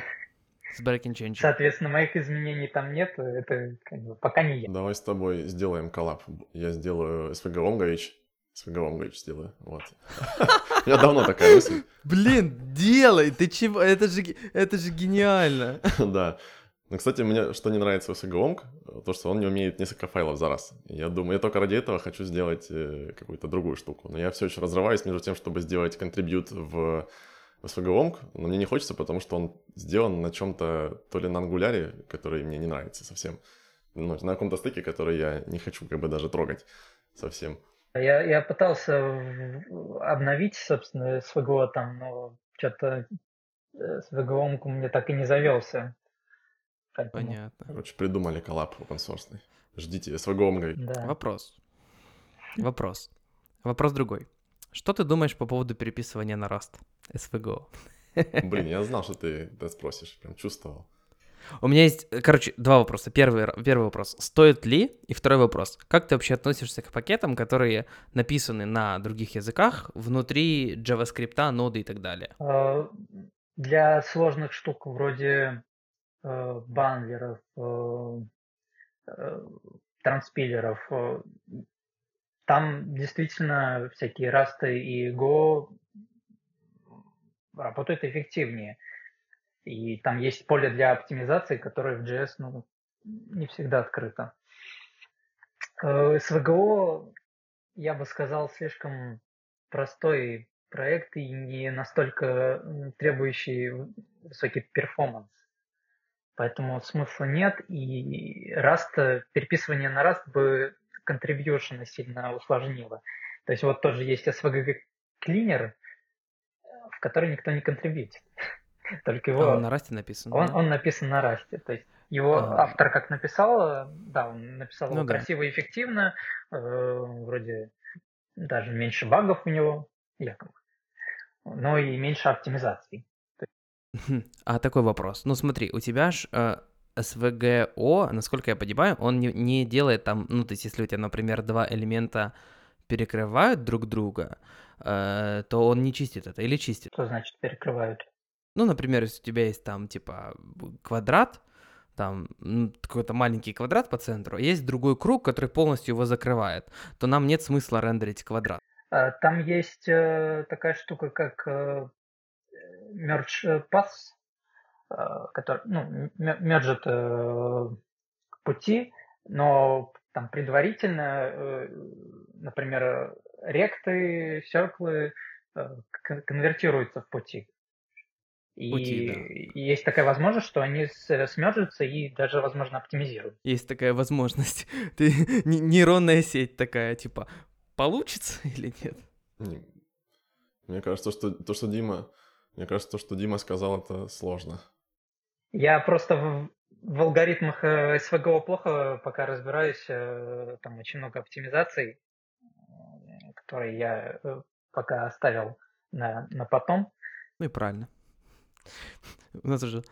С breaking change. Соответственно, моих изменений там нет, это как бы, пока не я. Давай с тобой сделаем коллаб. Я сделаю SVG Language, SVG Language сделаю, вот. У меня давно такая мысль. Блин, делай, ты чего? Это же, это же гениально. Да. Ну, кстати, мне что не нравится в SVG то, что он не умеет несколько файлов за раз. Я думаю, я только ради этого хочу сделать э, какую-то другую штуку. Но я все еще разрываюсь между тем, чтобы сделать контрибьют в SVG но мне не хочется, потому что он сделан на чем-то, то ли на ангуляре, который мне не нравится совсем, ну, на каком-то стыке, который я не хочу как бы даже трогать совсем. Я, я пытался обновить, собственно, SVG там, но что-то SVG у меня так и не завелся. Поэтому... Понятно. Короче, придумали коллап open source. Ждите, SVG да. Вопрос. Вопрос. Вопрос другой. Что ты думаешь по поводу переписывания на Rust? SVGO. Блин, я знал, что ты это спросишь, прям чувствовал. У меня есть, короче, два вопроса. Первый, первый вопрос, стоит ли? И второй вопрос, как ты вообще относишься к пакетам, которые написаны на других языках, внутри JavaScript, ноды и так далее? А, для сложных штук вроде э, бандлеров, э, э, транспилеров, там действительно всякие расты и Go работают эффективнее. И там есть поле для оптимизации, которое в JS ну, не всегда открыто. Э, с VGO, я бы сказал, слишком простой проект и не настолько требующий высокий перформанс. Поэтому смысла нет, и Rust, переписывание на Rust бы contribution сильно усложнило. То есть вот тоже есть SVG Cleaner, в который никто не контрибьютит. Только его... А он на расте написан? Он, да? он написан на расте. То есть его а... автор как написал, да, он написал ну, его да. красиво и эффективно, э, вроде даже меньше багов у него, якобы, но и меньше оптимизаций. А такой вопрос. Ну смотри, у тебя же э, SVGO, насколько я понимаю, он не, не делает там, ну то есть если у тебя, например, два элемента перекрывают друг друга, э, то он не чистит это или чистит? Что значит перекрывают? Ну, например, если у тебя есть там типа квадрат, там ну, какой-то маленький квадрат по центру, есть другой круг, который полностью его закрывает, то нам нет смысла рендерить квадрат. А, там есть э, такая штука, как э, merge paths, э, который ну, мержит э, пути, но там предварительно, э, например, ректы, серклы э, конвертируются в пути. И пути, да. есть такая возможность, что они смержатся и даже, возможно, оптимизируют. Есть такая возможность. Ты нейронная сеть такая, типа, получится или нет? Мне кажется, что то, что Дима, мне кажется, то, что Дима сказал, это сложно. Я просто в алгоритмах SVGO э, плохо пока разбираюсь. Э, там очень много оптимизаций, которые я э, пока оставил на, на потом. Ну и правильно. У нас уже...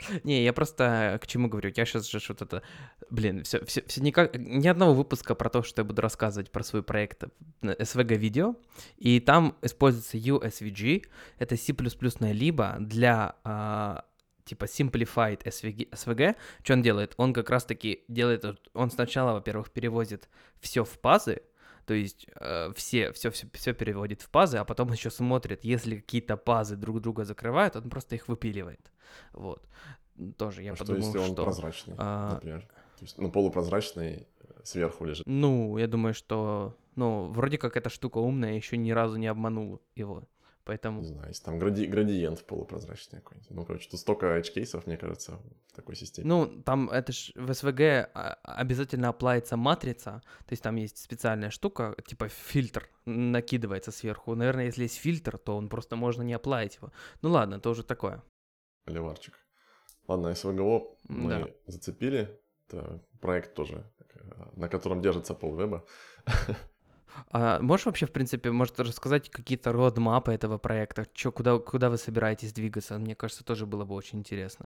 Не, я просто к чему говорю? Я сейчас же вот это... Блин, все, все, все никак... Ни одного выпуска про то, что я буду рассказывать про свой проект SVG видео, и там используется USVG, это C++ либо для а, типа simplified SVG, SVG, что он делает? Он как раз-таки делает, он сначала, во-первых, переводит все в пазы, то есть э, все, все, все, все переводит в пазы, а потом еще смотрит, если какие-то пазы друг друга закрывают, он просто их выпиливает. Вот. Тоже я а подумал, что... если он прозрачный, а... например? То есть, ну, полупрозрачный сверху лежит. Ну, я думаю, что... Ну, вроде как эта штука умная, еще ни разу не обманул его. Поэтому... Не знаю, если там гради... градиент полупрозрачный какой-нибудь. Ну, короче, тут столько edge мне кажется, в такой системе. Ну, там это ж в SVG а, обязательно оплается матрица, то есть там есть специальная штука, типа фильтр накидывается сверху. Наверное, если есть фильтр, то он просто можно не оплавить его. Ну ладно, это уже такое. Леварчик. Ладно, СВГО мы Да. зацепили. Это проект тоже, э, на котором держится полвеба. А можешь вообще, в принципе, может рассказать какие-то родмапы этого проекта? Чё, куда, куда вы собираетесь двигаться? Мне кажется, тоже было бы очень интересно.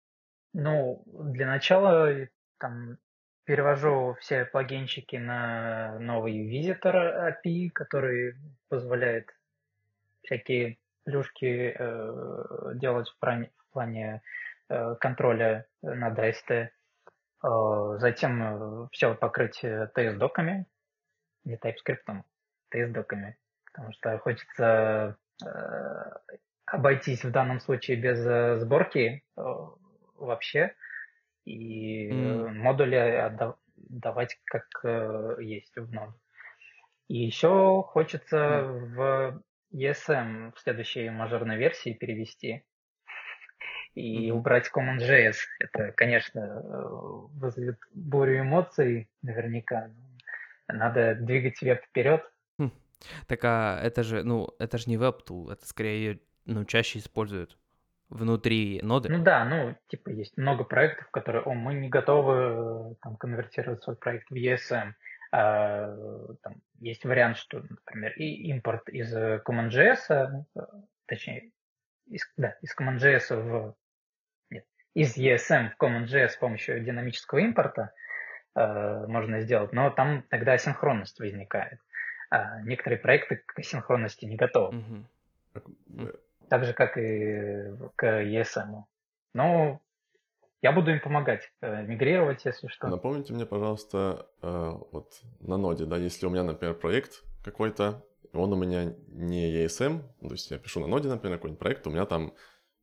Ну, для начала э, там перевожу все плагинчики на новый визитор API, который позволяет всякие плюшки э, делать в, пране- в плане э, контроля над AST. Э, затем э, все покрыть TS-доками, не TypeScript, TS-доками, потому что хочется э, обойтись в данном случае без э, сборки э, вообще и э, модули отда- давать как э, есть в ноду. И еще хочется в ESM в следующей мажорной версии перевести и Мгм. убрать CommonJS. Это, конечно, вызовет бурю эмоций наверняка. Надо двигать веб вперед. Так а это же, ну, это же не веб-тул, это скорее, ну, чаще используют внутри ноды. Ну да, ну, типа, есть много проектов, которые, о, мы не готовы э, там, конвертировать свой проект в ESM. А, там, есть вариант, что, например, и импорт из э, CommonJS, э, точнее, из, да, из CommonJS в... Нет, из ESM в CommonJS с помощью динамического импорта э, можно сделать, но там тогда асинхронность возникает. А некоторые проекты к асинхронности не готовы. Мгм. Так, же, как и к ESM. Но я буду им помогать э, мигрировать, если что. Напомните мне, пожалуйста, э, вот на ноде, да, если у меня, например, проект какой-то, он у меня не ESM, ну, то есть я пишу на ноде, например, какой-нибудь проект, у меня там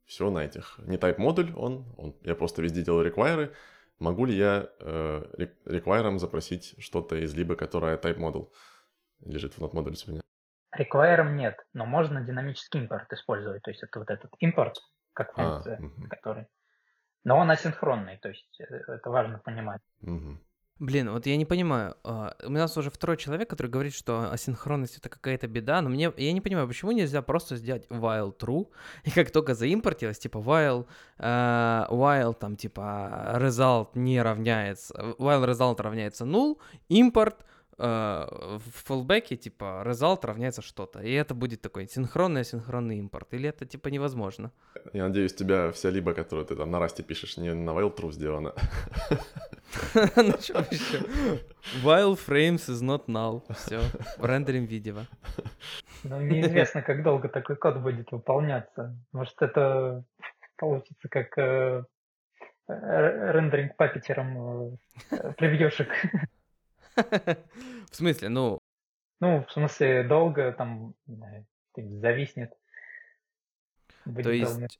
все на этих, не type модуль он, он, я просто везде делаю require, могу ли я э, require запросить что-то из либо, которое type model лежит в модуле у меня? Require нет, но можно динамический импорт использовать. То есть это вот этот импорт, как А, функция, мгм, который... Но он асинхронный, то есть э, это важно понимать. мгм. Блин, вот я не понимаю, а, у нас уже второй человек, который говорит, что асинхронность это какая-то беда, но мне, я не понимаю, почему нельзя просто сделать while true, и как только заимпортилось, типа while, э, while там типа result не равняется, while result равняется null, импорт в фallback типа result равняется что-то, и это будет такой синхронный асинхронный импорт, или это типа невозможно? Я надеюсь, у тебя вся либо, которую ты там на расте пишешь, не на while true сделана. Ну что еще? While frames is not null. Все, рендерим видео. Но неизвестно, как долго такой код будет выполняться. Может, это получится как э, р- рендеринг папетером э, превьюшек. В смысле, ну, Ну, в смысле, долго там что-нибудь зависнет. Будет то долго. есть...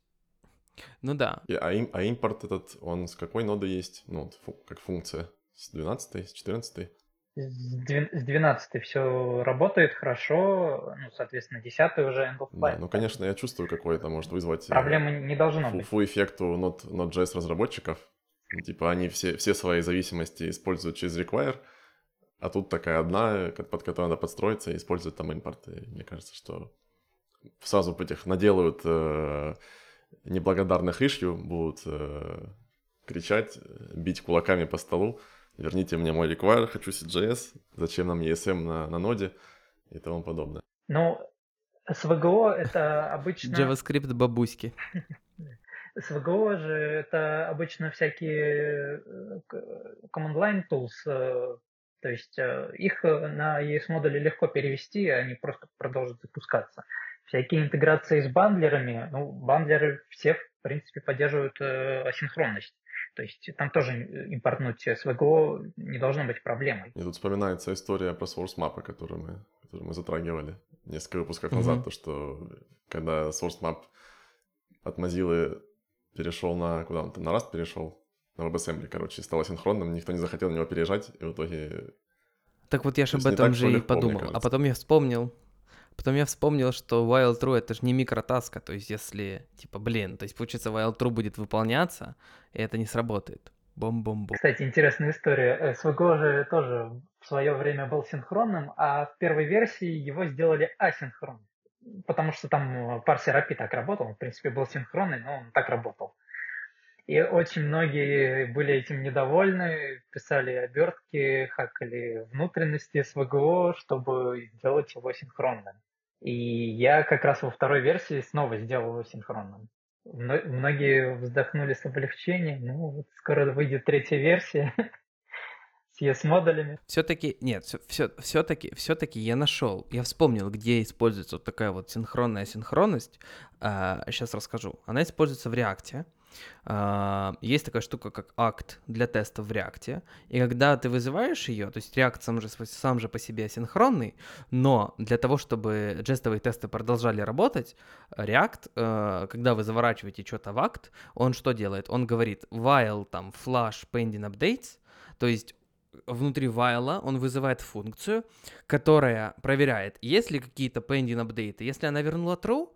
Ну да, И- а, им- а импорт этот, он с какой ноды есть? Ну, вот фу- как функция? С 12 с 14 С двен- с 12 все работает хорошо, ну, соответственно, 10 уже end of Да, life. ну, конечно, я чувствую, какой это может вызвать э, Проблемы не должно фу, быть. фу эффект у Node, Node.js разработчиков. Ну, Типа они все, все свои зависимости используют через require, а тут такая одна, под которую надо подстроиться и использовать там импорт. И мне кажется, что сразу этих наделают э, неблагодарных ишью, будут э, кричать, э, бить кулаками по столу. Верните мне мой require, хочу CJS, зачем нам ESM на, на ноде и тому подобное. Ну, SVGO это обычно... JavaScript бабуськи. SVGO же это обычно всякие э, к- command line tools, э, то есть э, их э, на ES модуле легко перевести, и они просто продолжат запускаться. Всякие интеграции с бандлерами, ну, бандлеры все, в принципе, поддерживают э, асинхронность. То есть там тоже импортнуть SVGO не должно быть проблемой. Мне тут вспоминается история про source map, которую мы, которую мы затрагивали несколько выпусков назад, Мгм. то что когда source map от Mozilla перешел на куда он там на Rust перешел, на WebAssembly, короче, стал асинхронным, никто не захотел на него переезжать, и в итоге Так вот я же об этом так же и подумал. А потом я вспомнил, потом я вспомнил, что while true это же не микротаска, то есть если, типа, блин, то есть получится while true будет выполняться, и это не сработает. Бом-бом-бом. Кстати, интересная история. SVGO же тоже в свое время был синхронным, а в первой версии его сделали асинхронным. Потому что там парсер API так работал, он, в принципе, был синхронный, но он так работал. И очень многие были этим недовольны, писали обертки, хакали внутренности СВГО, чтобы сделать его синхронным. И я как раз во второй версии снова сделал его синхронным. Многие вздохнули с облегчением. Ну, вот скоро выйдет третья версия с ES-модулями. Все-таки, нет, все, все, все-таки, все-таки я нашел, я вспомнил, где используется вот такая вот синхронная синхронность. А, сейчас расскажу. Она используется в реакте. Uh, есть такая штука, как акт для теста в реакте, и когда ты вызываешь ее, то есть React сам же, сам же по себе асинхронный, но для того, чтобы жестовые тесты продолжали работать, React, uh, когда вы заворачиваете что-то в акт, он что делает? Он говорит while там flash pending updates, то есть внутри while он вызывает функцию, которая проверяет, есть ли какие-то pending апдейты. Если она вернула true,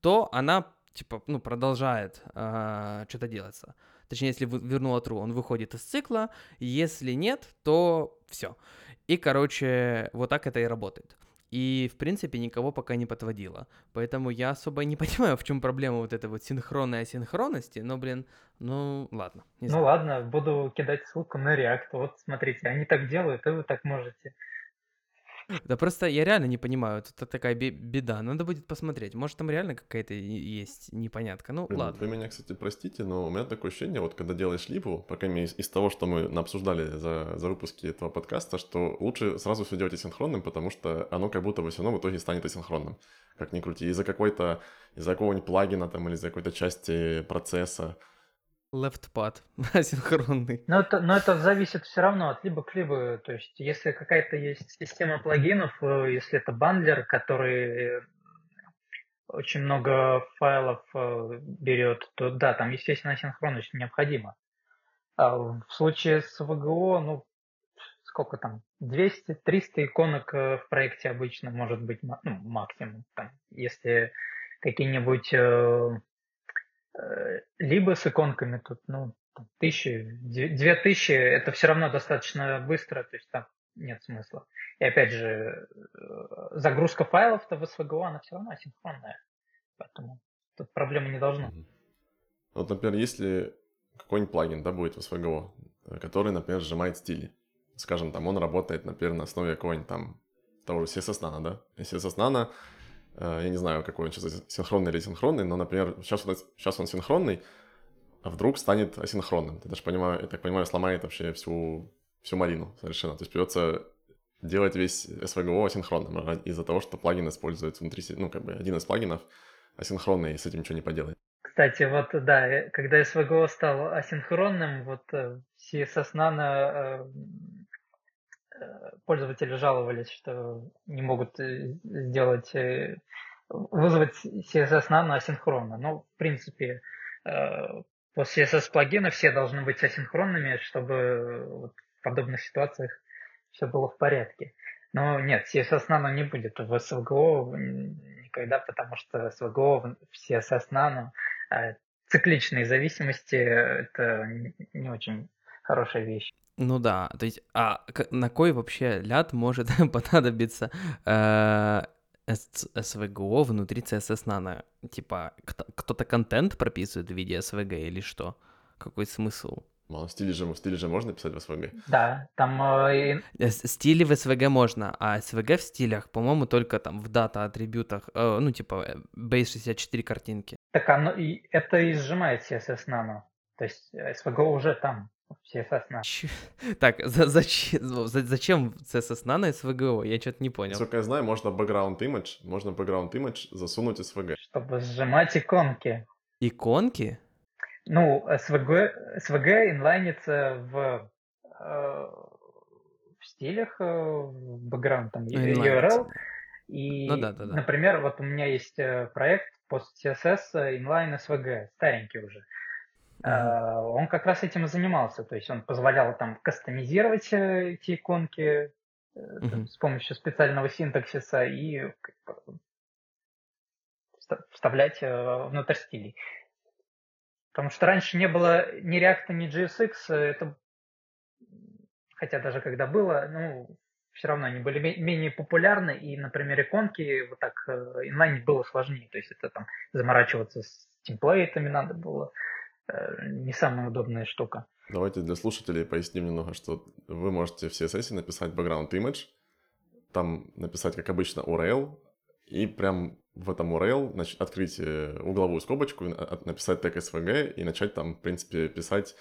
то она типа, ну, продолжает э, что-то делаться. Точнее, если вернула true, он выходит из цикла. Если нет, то все. И, короче, вот так это и работает. И, в принципе, никого пока не подводило. Поэтому я особо не понимаю, в чем проблема вот этой вот синхронной асинхронности. Но, блин, ну ладно. ну ладно, буду кидать ссылку на React. Вот смотрите, они так делают, и вы так можете. Да просто я реально не понимаю, это такая беда. Надо будет посмотреть. Может, там реально какая-то есть непонятка. Ну, Блин, ладно. Вы меня, кстати, простите, но у меня такое ощущение, вот когда делаешь липу, пока из, из того, что мы обсуждали за, за выпуски этого подкаста, что лучше сразу все делать асинхронным, потому что оно как будто бы все равно в итоге станет асинхронным. Как ни крути. Из-за какой-то, из-за какого-нибудь плагина там или из-за какой-то части процесса LeftPad асинхронный. Но это, но это зависит все равно от либо к либо. То есть, если какая-то есть система плагинов, э, если это бандлер, который очень много файлов э, берет, то да, там, естественно, асинхронность необходима. А в случае с VGO, ну, сколько там, 200-300 иконок э, в проекте обычно может быть ну, максимум. Там, если какие-нибудь Э, либо с иконками тут, ну, тысячи, две тысячи, это все равно достаточно быстро, то есть там нет смысла. И опять же, э, загрузка файлов-то в SVGO, она все равно асинхронная, поэтому тут проблемы не должно. Вот, например, если какой-нибудь плагин, да, будет в SVGO, э, который, например, сжимает стили, скажем, там он работает, например, на основе какого-нибудь там того же CSS Nano, да, CSS Nano Э, я не знаю, какой он сейчас, синхронный или синхронный, но, например, сейчас он, сейчас он синхронный, а вдруг станет асинхронным. Ты даже понимаю, я так понимаю, сломает вообще всю, всю Марину совершенно. То есть придется делать весь SVGO асинхронным из-за того, что плагин используется внутри, ну, как бы один из плагинов асинхронный, и с этим ничего не поделать. Кстати, вот да, э, когда SVGO стал асинхронным, вот CSS э, Nano пользователи жаловались, что не могут э, сделать, э, вызвать CSS Nano асинхронно. Но, в принципе, э, по CSS плагина все должны быть асинхронными, чтобы в подобных ситуациях все было в порядке. Но нет, CSS Nano не будет в SVGO никогда, потому что SVGO в CSS Nano цикличные зависимости это не очень хорошая вещь. Ну да, то есть, а на кой вообще ляд может понадобиться э, SVGO внутри CSS Nano? Типа, кто-то контент прописывает в виде SVG или что? Какой смысл? Мало, стили же, стили же можно писать в SVG? Да, там... Э, э стили в SVG можно, а SVG в стилях, по-моему, только там в дата-атрибутах, э, ну, типа, э, base 64 картинки. Так оно, и, это и сжимает CSS Nano. То есть SVG уже там. CSS Nano. Ч... Так, за, зачем, за, зачем CSS Nano SVGO? Я что-то не понял. Насколько я знаю, можно background image, можно background image засунуть SVG. Чтобы сжимать иконки. Иконки? Ну, SVG, SVG инлайнится в, э, в стилях, э, в бэкграунд, там, ну, URL. И, ну, да, да, да. например, вот у меня есть э, проект пост CSS inline SVG, старенький уже. Uh-huh. Он как раз этим и занимался, то есть он позволял там кастомизировать э, эти иконки uh-huh. с помощью специального синтаксиса и вставлять э, внутрь стилей. Потому что раньше не было ни React, ни JSX, это, хотя даже когда было, ну, все равно они были менее популярны, и, например, иконки вот так инлайн было сложнее, то есть это там заморачиваться с темплейтами надо было, э, не самая удобная штука. Давайте для слушателей поясним немного, что вы можете в CSS написать background image, там написать, как обычно, URL, и прям в этом URL значит, открыть э, угловую скобочку, написать тег SVG и начать там, в принципе, писать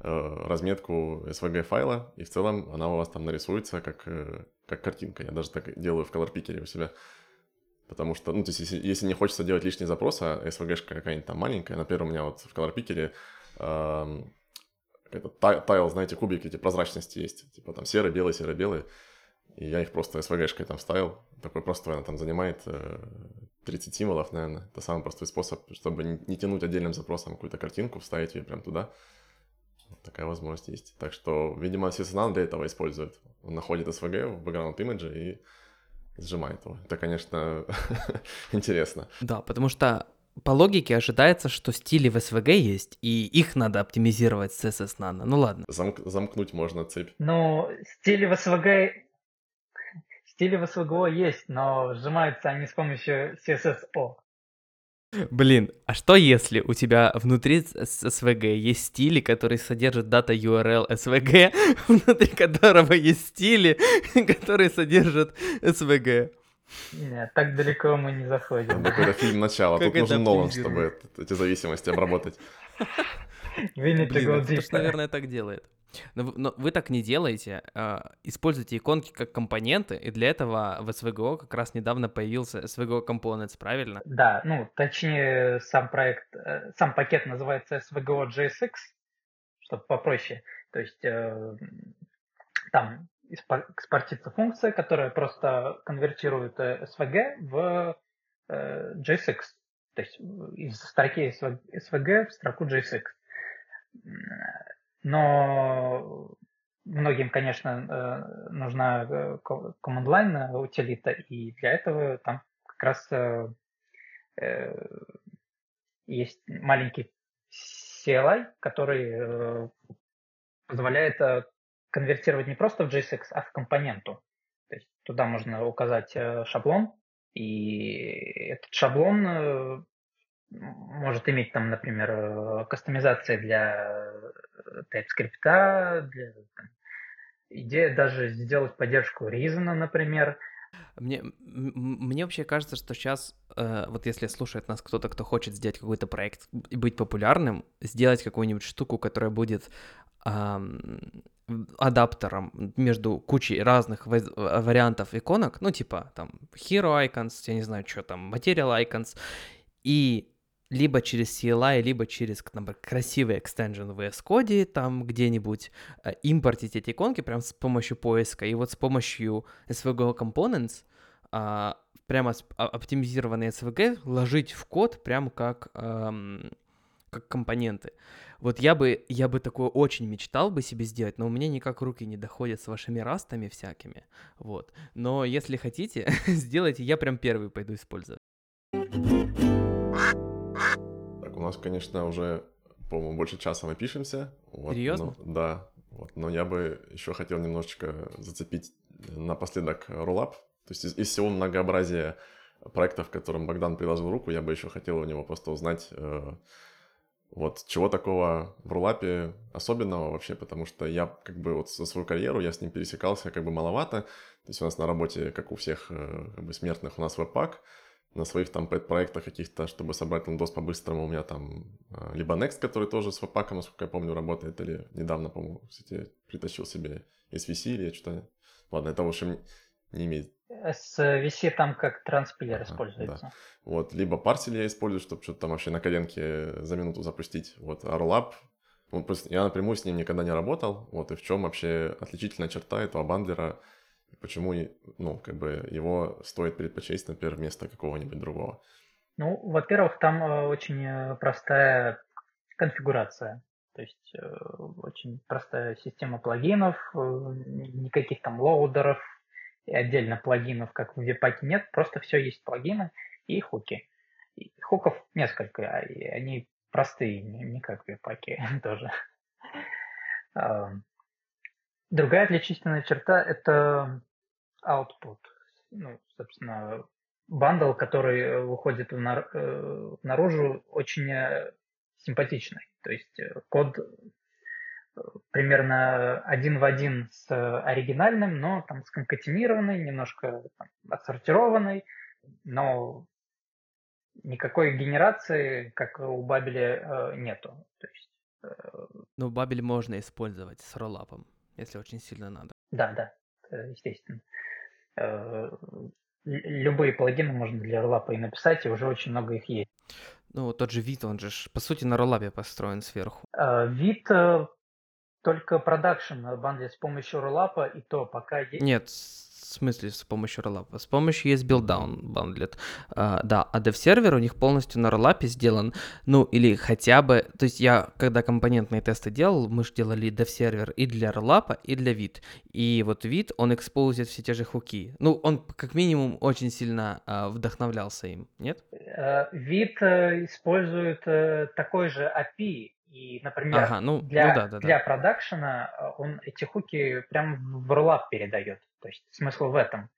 э, разметку SVG файла, и в целом она у вас там нарисуется как, э, как картинка. Я даже так делаю в color picker у себя. Потому что, ну, то есть, если, если не хочется делать лишний запрос, а SVG-шка какая-нибудь там маленькая, например, у меня вот в picker э, этот тайл, знаете, кубики эти прозрачности есть, типа там серый, белый, серый, белый, и я их просто SVG-шкой там вставил, такой просто она там занимает 30 символов, наверное. Это самый простой способ, чтобы не тянуть отдельным запросом какую-то картинку, вставить ее прямо туда. Вот такая возможность есть. Так что, видимо, CSNAN для этого использует. Он находит SVG в background image и сжимает его. Это, конечно, интересно. Да, потому что по логике ожидается, что стили в SVG есть, и их надо оптимизировать с CSS Nano. Ну ладно. Замк- замкнуть можно цепь. Ну, стили в SVG Стили в SVGO есть, но сжимаются они с помощью CSSO. Блин, а что если у тебя внутри SVG есть стили, которые содержат дата URL SVG, внутри которого есть стили, которые содержат SVG? Нет, так далеко мы не заходим. Это фильм начала. Тут нужен Нолан, чтобы эти зависимости обработать. Блин, это, наверное, так делает. Но, но вы так не делаете. А, используйте иконки как компоненты, и для этого в SVGO как раз недавно появился SVGO Components, правильно? Да, ну, точнее, сам проект, э, сам пакет называется SVGO JSX, чтобы попроще. То есть э, там экспортится функция, которая просто конвертирует SVG э, в JSX. То есть из строки SVG в строку JSX. Но многим, конечно, э, нужна э, command-line утилита, и для этого там как раз э, есть маленький CLI, который позволяет конвертировать не просто в JSX, а в компоненту. То есть туда можно указать шаблон, и этот шаблон может иметь там, например, э, кастомизация для э, TypeScript, для там, идея даже сделать поддержку Reason, например. Мне, мне вообще кажется, что сейчас, э, вот если слушает нас кто-то, кто хочет сделать какой-то проект и быть популярным, сделать какую-нибудь штуку, которая будет адаптером между кучей разных вариантов иконок, ну типа там Hero Icons, я не знаю, что там, Material Icons, и либо через CLI, либо через, например, красивый экстенжен в VS Code, там где-нибудь э, импортить эти иконки прямо с помощью поиска, и вот с помощью SVG Components а, прямо а, оптимизированный SVG ложить в код прямо как, эм, как компоненты. Вот я бы, я бы такое очень мечтал бы себе сделать, но у меня никак руки не доходят с вашими растами всякими, вот. Но если хотите, сделайте, я прям первый пойду использовать нас, конечно, уже, по-моему, больше часа мы пишемся. Вот, Серьезно? Но, да. Вот, но я бы еще хотел немножечко зацепить напоследок роллап. То есть из, из всего многообразия проектов, которым Богдан приложил руку, я бы еще хотел у него просто узнать, э, вот чего такого в рулапе особенного вообще, потому что я как бы вот за свою карьеру, я с ним пересекался как бы маловато. То есть у нас на работе, как у всех э, как бы смертных, у нас веб-пак, на своих там пэт-проектах каких-то, чтобы собрать лендос по-быстрому. У меня там а, либо Next, который тоже с веб насколько я помню, работает, или недавно, по-моему, кстати, притащил себе SVC или я что-то... Ладно, это, в общем, не имеет... SVC там как транспилер ага, используется. Да. Вот, либо парсель я использую, чтобы что-то там вообще на коленке за минуту запустить. Вот, а Rollup, я напрямую с ним никогда не работал. Вот, и в чем вообще отличительная черта этого бандлера – почему, ну, как бы его стоит предпочесть, например, вместо какого-нибудь другого? Ну, во-первых, там э, очень э, простая конфигурация. То есть э, очень простая система плагинов, никаких там лоудеров и отдельно плагинов, как в webpack'е нет, просто все есть плагины и хуки. И хуков несколько, а они простые, не как в webpack'е тоже. Другая отличительная черта – это output. Ну, собственно, бандл, который выходит в нар- э, наружу, очень э, симпатичный. То есть код примерно один в один с оригинальным, но там сконкатинированный, немножко там, отсортированный, но никакой генерации, как у Бабеля, нету. То есть, ну, Бабель можно использовать с роллапом, если очень сильно надо. Да, да, естественно. Любые плагины можно для роллапа и написать, и уже очень много их есть. Ну, тот же Vite, он же, по сути, на роллапе построен сверху. Vite э, только продакшн бандлит с помощью роллапа, и то пока есть... Нет, смысле с помощью роллапа? С помощью esbuild он бандлит. А, да, а dev-сервер у них полностью на роллапе сделан, ну, или хотя бы... То есть я, когда компонентные тесты делал, мы же делали dev-сервер и для роллапа, и для Vite. И вот Vite, он экспозит все те же хуки. Ну, он как минимум очень сильно а, вдохновлялся им, нет? Э, вид э, использует э, такой же API, и, например, ага, ну, для, ну да, да, для продакшена он эти хуки прям в роллап передает. То есть смысл в этом,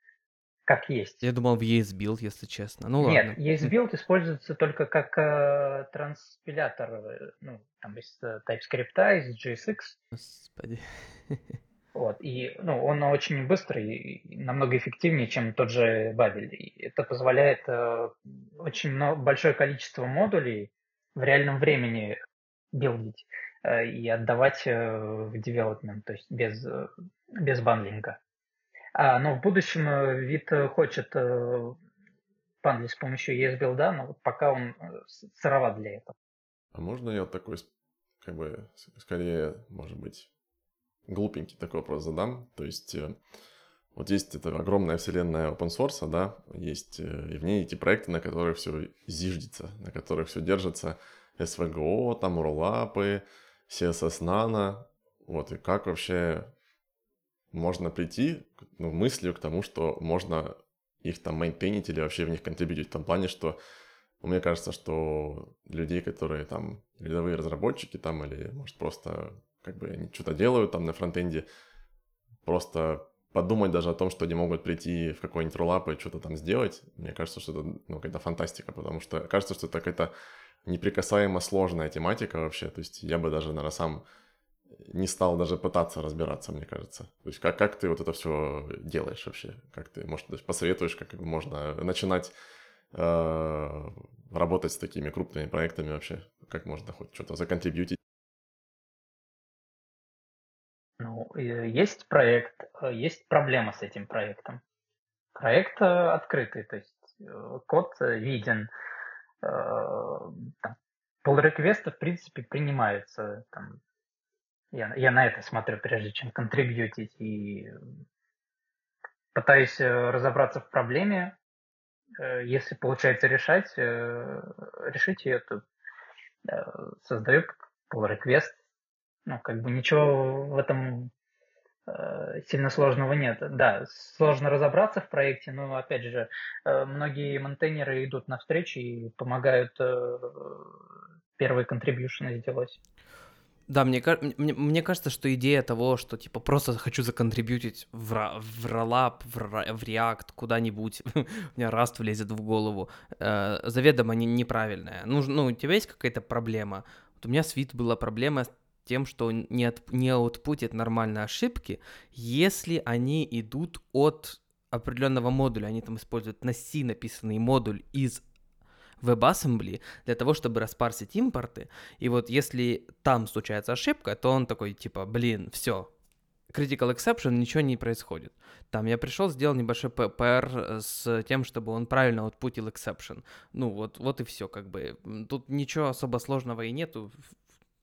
как есть. Я думал в ESBuild, если честно. Ну Нет. ESBuild используется только как э, транспилятор, э, ну, там из э, TypeScript, из JSX. Господи. Вот, и ну, он очень быстрый и намного эффективнее, чем тот же Babel. И это позволяет э, очень много, большое количество модулей в реальном времени билдить э, и отдавать э, в development, то есть без, э, без бандлинга. А, но в будущем э, вид э, хочет э, бандлить с помощью ESBuild, но вот пока он сыроват для этого. А можно я такой, как бы, скорее, может быть, глупенький такой вопрос задам? То есть, вот есть эта огромная вселенная open source, да, есть и в ней эти проекты, на которых все зиждется, на которых все держится, SVGO, там роллапы, CSS Nano, вот, и как вообще можно прийти ну, мыслью к тому, что можно их там мейнтейнить или вообще в них контрибьютить в том плане, что мне кажется, что людей, которые там рядовые разработчики там или, может, просто как бы они что-то делают там на фронтенде, просто подумать даже о том, что они могут прийти в какой-нибудь роллап и что-то там сделать, мне кажется, что это ну, какая-то фантастика, потому что кажется, что это какая-то неприкасаемо сложная тематика вообще, то есть я бы даже, наверное, сам не стал даже пытаться разбираться, мне кажется. То есть как, как ты вот это все делаешь вообще? Как ты, может, посоветуешь, как можно начинать э, работать с такими крупными проектами вообще? Как можно хоть что-то законтрибьютить? Ну, есть проект, э, есть проблема с этим проектом. Проект э, открытый, то есть э, код виден. Pull реквесты в принципе, принимаются. Там, я, я на это смотрю, прежде чем контрибьютить, и пытаюсь э, разобраться в проблеме. Э, если получается решать, э, решить ее, то создаю pull request. Ну, как бы ничего в этом сильно сложного нет. Да, сложно разобраться в проекте, но, опять же, многие монтейнеры идут навстречу и помогают первые контрибьюшены сделать. Да, мне, мне, мне кажется, что идея того, что типа просто хочу законтрибьютить в, в Rollup, в, в React, куда-нибудь, у меня Rust влезет в голову, э, заведомо не, неправильная. Ну, ну, у тебя есть какая-то проблема? Вот у меня с вид была проблема с тем, что не, от, не нормально ошибки, если они идут от определенного модуля. Они там используют на C написанный модуль из WebAssembly для того, чтобы распарсить импорты. И вот если там случается ошибка, то он такой типа, блин, все, critical exception, ничего не происходит. Там я пришел, сделал небольшой PR с тем, чтобы он правильно отпутил exception. Ну вот, вот и все, как бы. Тут ничего особо сложного и нету.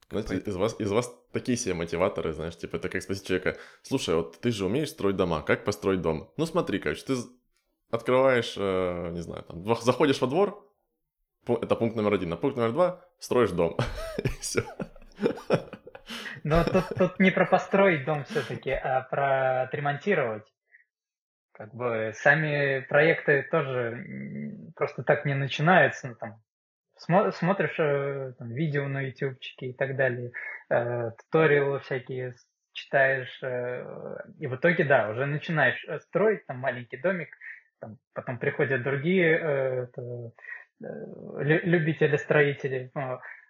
Знаете, из вас, из вас такие себе мотиваторы, знаешь, типа, это как спросить человека, слушай, вот ты же умеешь строить дома, как построить дом? Ну смотри, короче, ты открываешь, э, не знаю, там, заходишь во двор, это пункт номер один. А пункт номер два – строишь дом. все. Но тут, тут не про построить дом все-таки, а про отремонтировать. Как бы сами проекты тоже просто так не начинаются. Ну, там, смотришь э, там, видео на ютубчике и так далее, э, туториалы всякие читаешь, э, и в итоге, да, уже начинаешь э, строить там маленький домик, там, потом приходят другие э, это, любители строителей,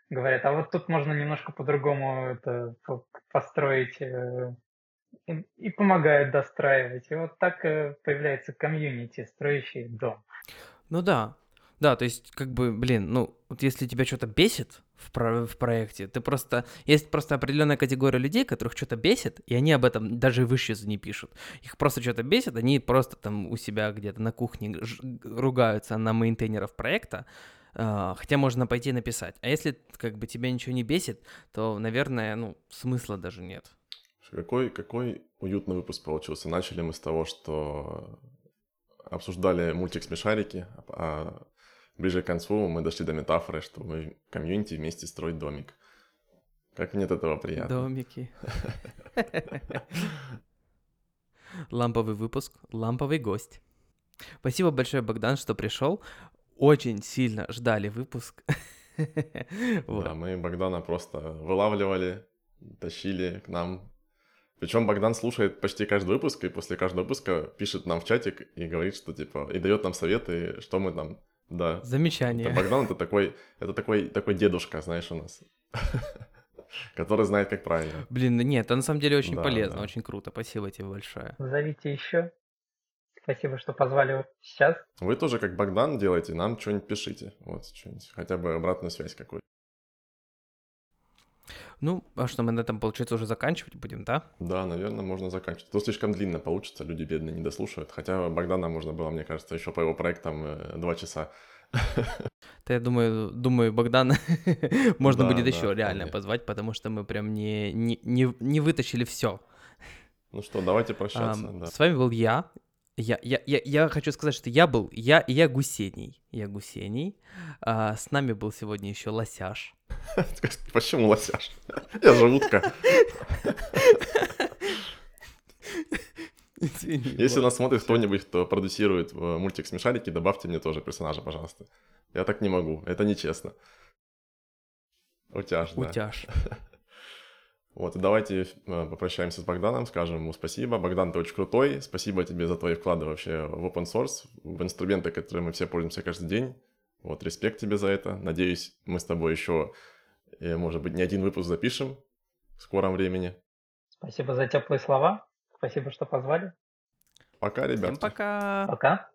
говорят, а вот тут можно немножко по-другому это построить э, и, и помогают достраивать. И вот так э, появляется комьюнити, строящий дом. Ну да, да, то есть, как бы, блин, ну, вот если тебя что-то бесит в, про- в проекте, ты просто... Есть просто определенная категория людей, которых что-то бесит, и они об этом даже в исчезу не пишут. Их просто что-то бесит, они просто там у себя где-то на кухне ругаются на мейнтейнеров проекта, Uh, хотя можно пойти написать. А если как бы тебя ничего не бесит, то, наверное, ну, смысла даже нет. Какой, какой уютный выпуск получился. Начали мы с того, что обсуждали мультик «Смешарики», а ближе к концу мы дошли до метафоры, что мы комьюнити вместе строить домик. Как мне от этого приятно. Домики. Ламповый выпуск, ламповый гость. Спасибо большое, Богдан, что пришел. Очень сильно ждали выпуск. Да, мы Богдана просто вылавливали, тащили к нам. Причем Богдан слушает почти каждый выпуск, и после каждого выпуска пишет нам в чатик и говорит, что типа, и дает нам советы, что мы там да. Замечание. Это Богдан это такой, это такой, такой дедушка, знаешь, у нас. Который знает, как правильно. Блин, нет, это на самом деле очень да, полезно, да. очень круто. Спасибо тебе большое. Зовите еще. Спасибо, что позвали сейчас. Вы тоже, как Богдан, делаете, нам что-нибудь пишите. Вот, что-нибудь, хотя бы обратную связь какую-то. Ну, а что, мы на этом, получается, уже заканчивать будем, да? Да, наверное, можно заканчивать. То слишком длинно получится, люди бедные не дослушают. Хотя Богдана можно было, мне кажется, еще по его проектам э, два часа. Да, я думаю, думаю, Богдана можно будет еще реально позвать, потому что мы прям не, не, не, не вытащили все. Ну что, давайте прощаться. Да. С вами был я, я, я, я, я хочу сказать, что я был, я, я Гусений, я Гусений. А, с нами был сегодня еще Лосяш. Почему Лосяш? Я же утка. Извини, Если нас смотрит кто-нибудь, кто продюсирует э, мультик «Смешарики», добавьте мне тоже персонажа, пожалуйста. Я так не могу, это нечестно. Утяж, да. Утяж. Вот, и давайте э, попрощаемся с Богданом, скажем ему спасибо. Богдан, ты очень крутой. Спасибо тебе за твои вклады вообще в open source, в инструменты, которые мы все пользуемся каждый день. Вот, респект тебе за это. Надеюсь, мы с тобой еще, э, может быть, не один выпуск запишем в скором времени. Спасибо за теплые слова. Спасибо, что позвали. Пока, ребята. Всем пока. Пока.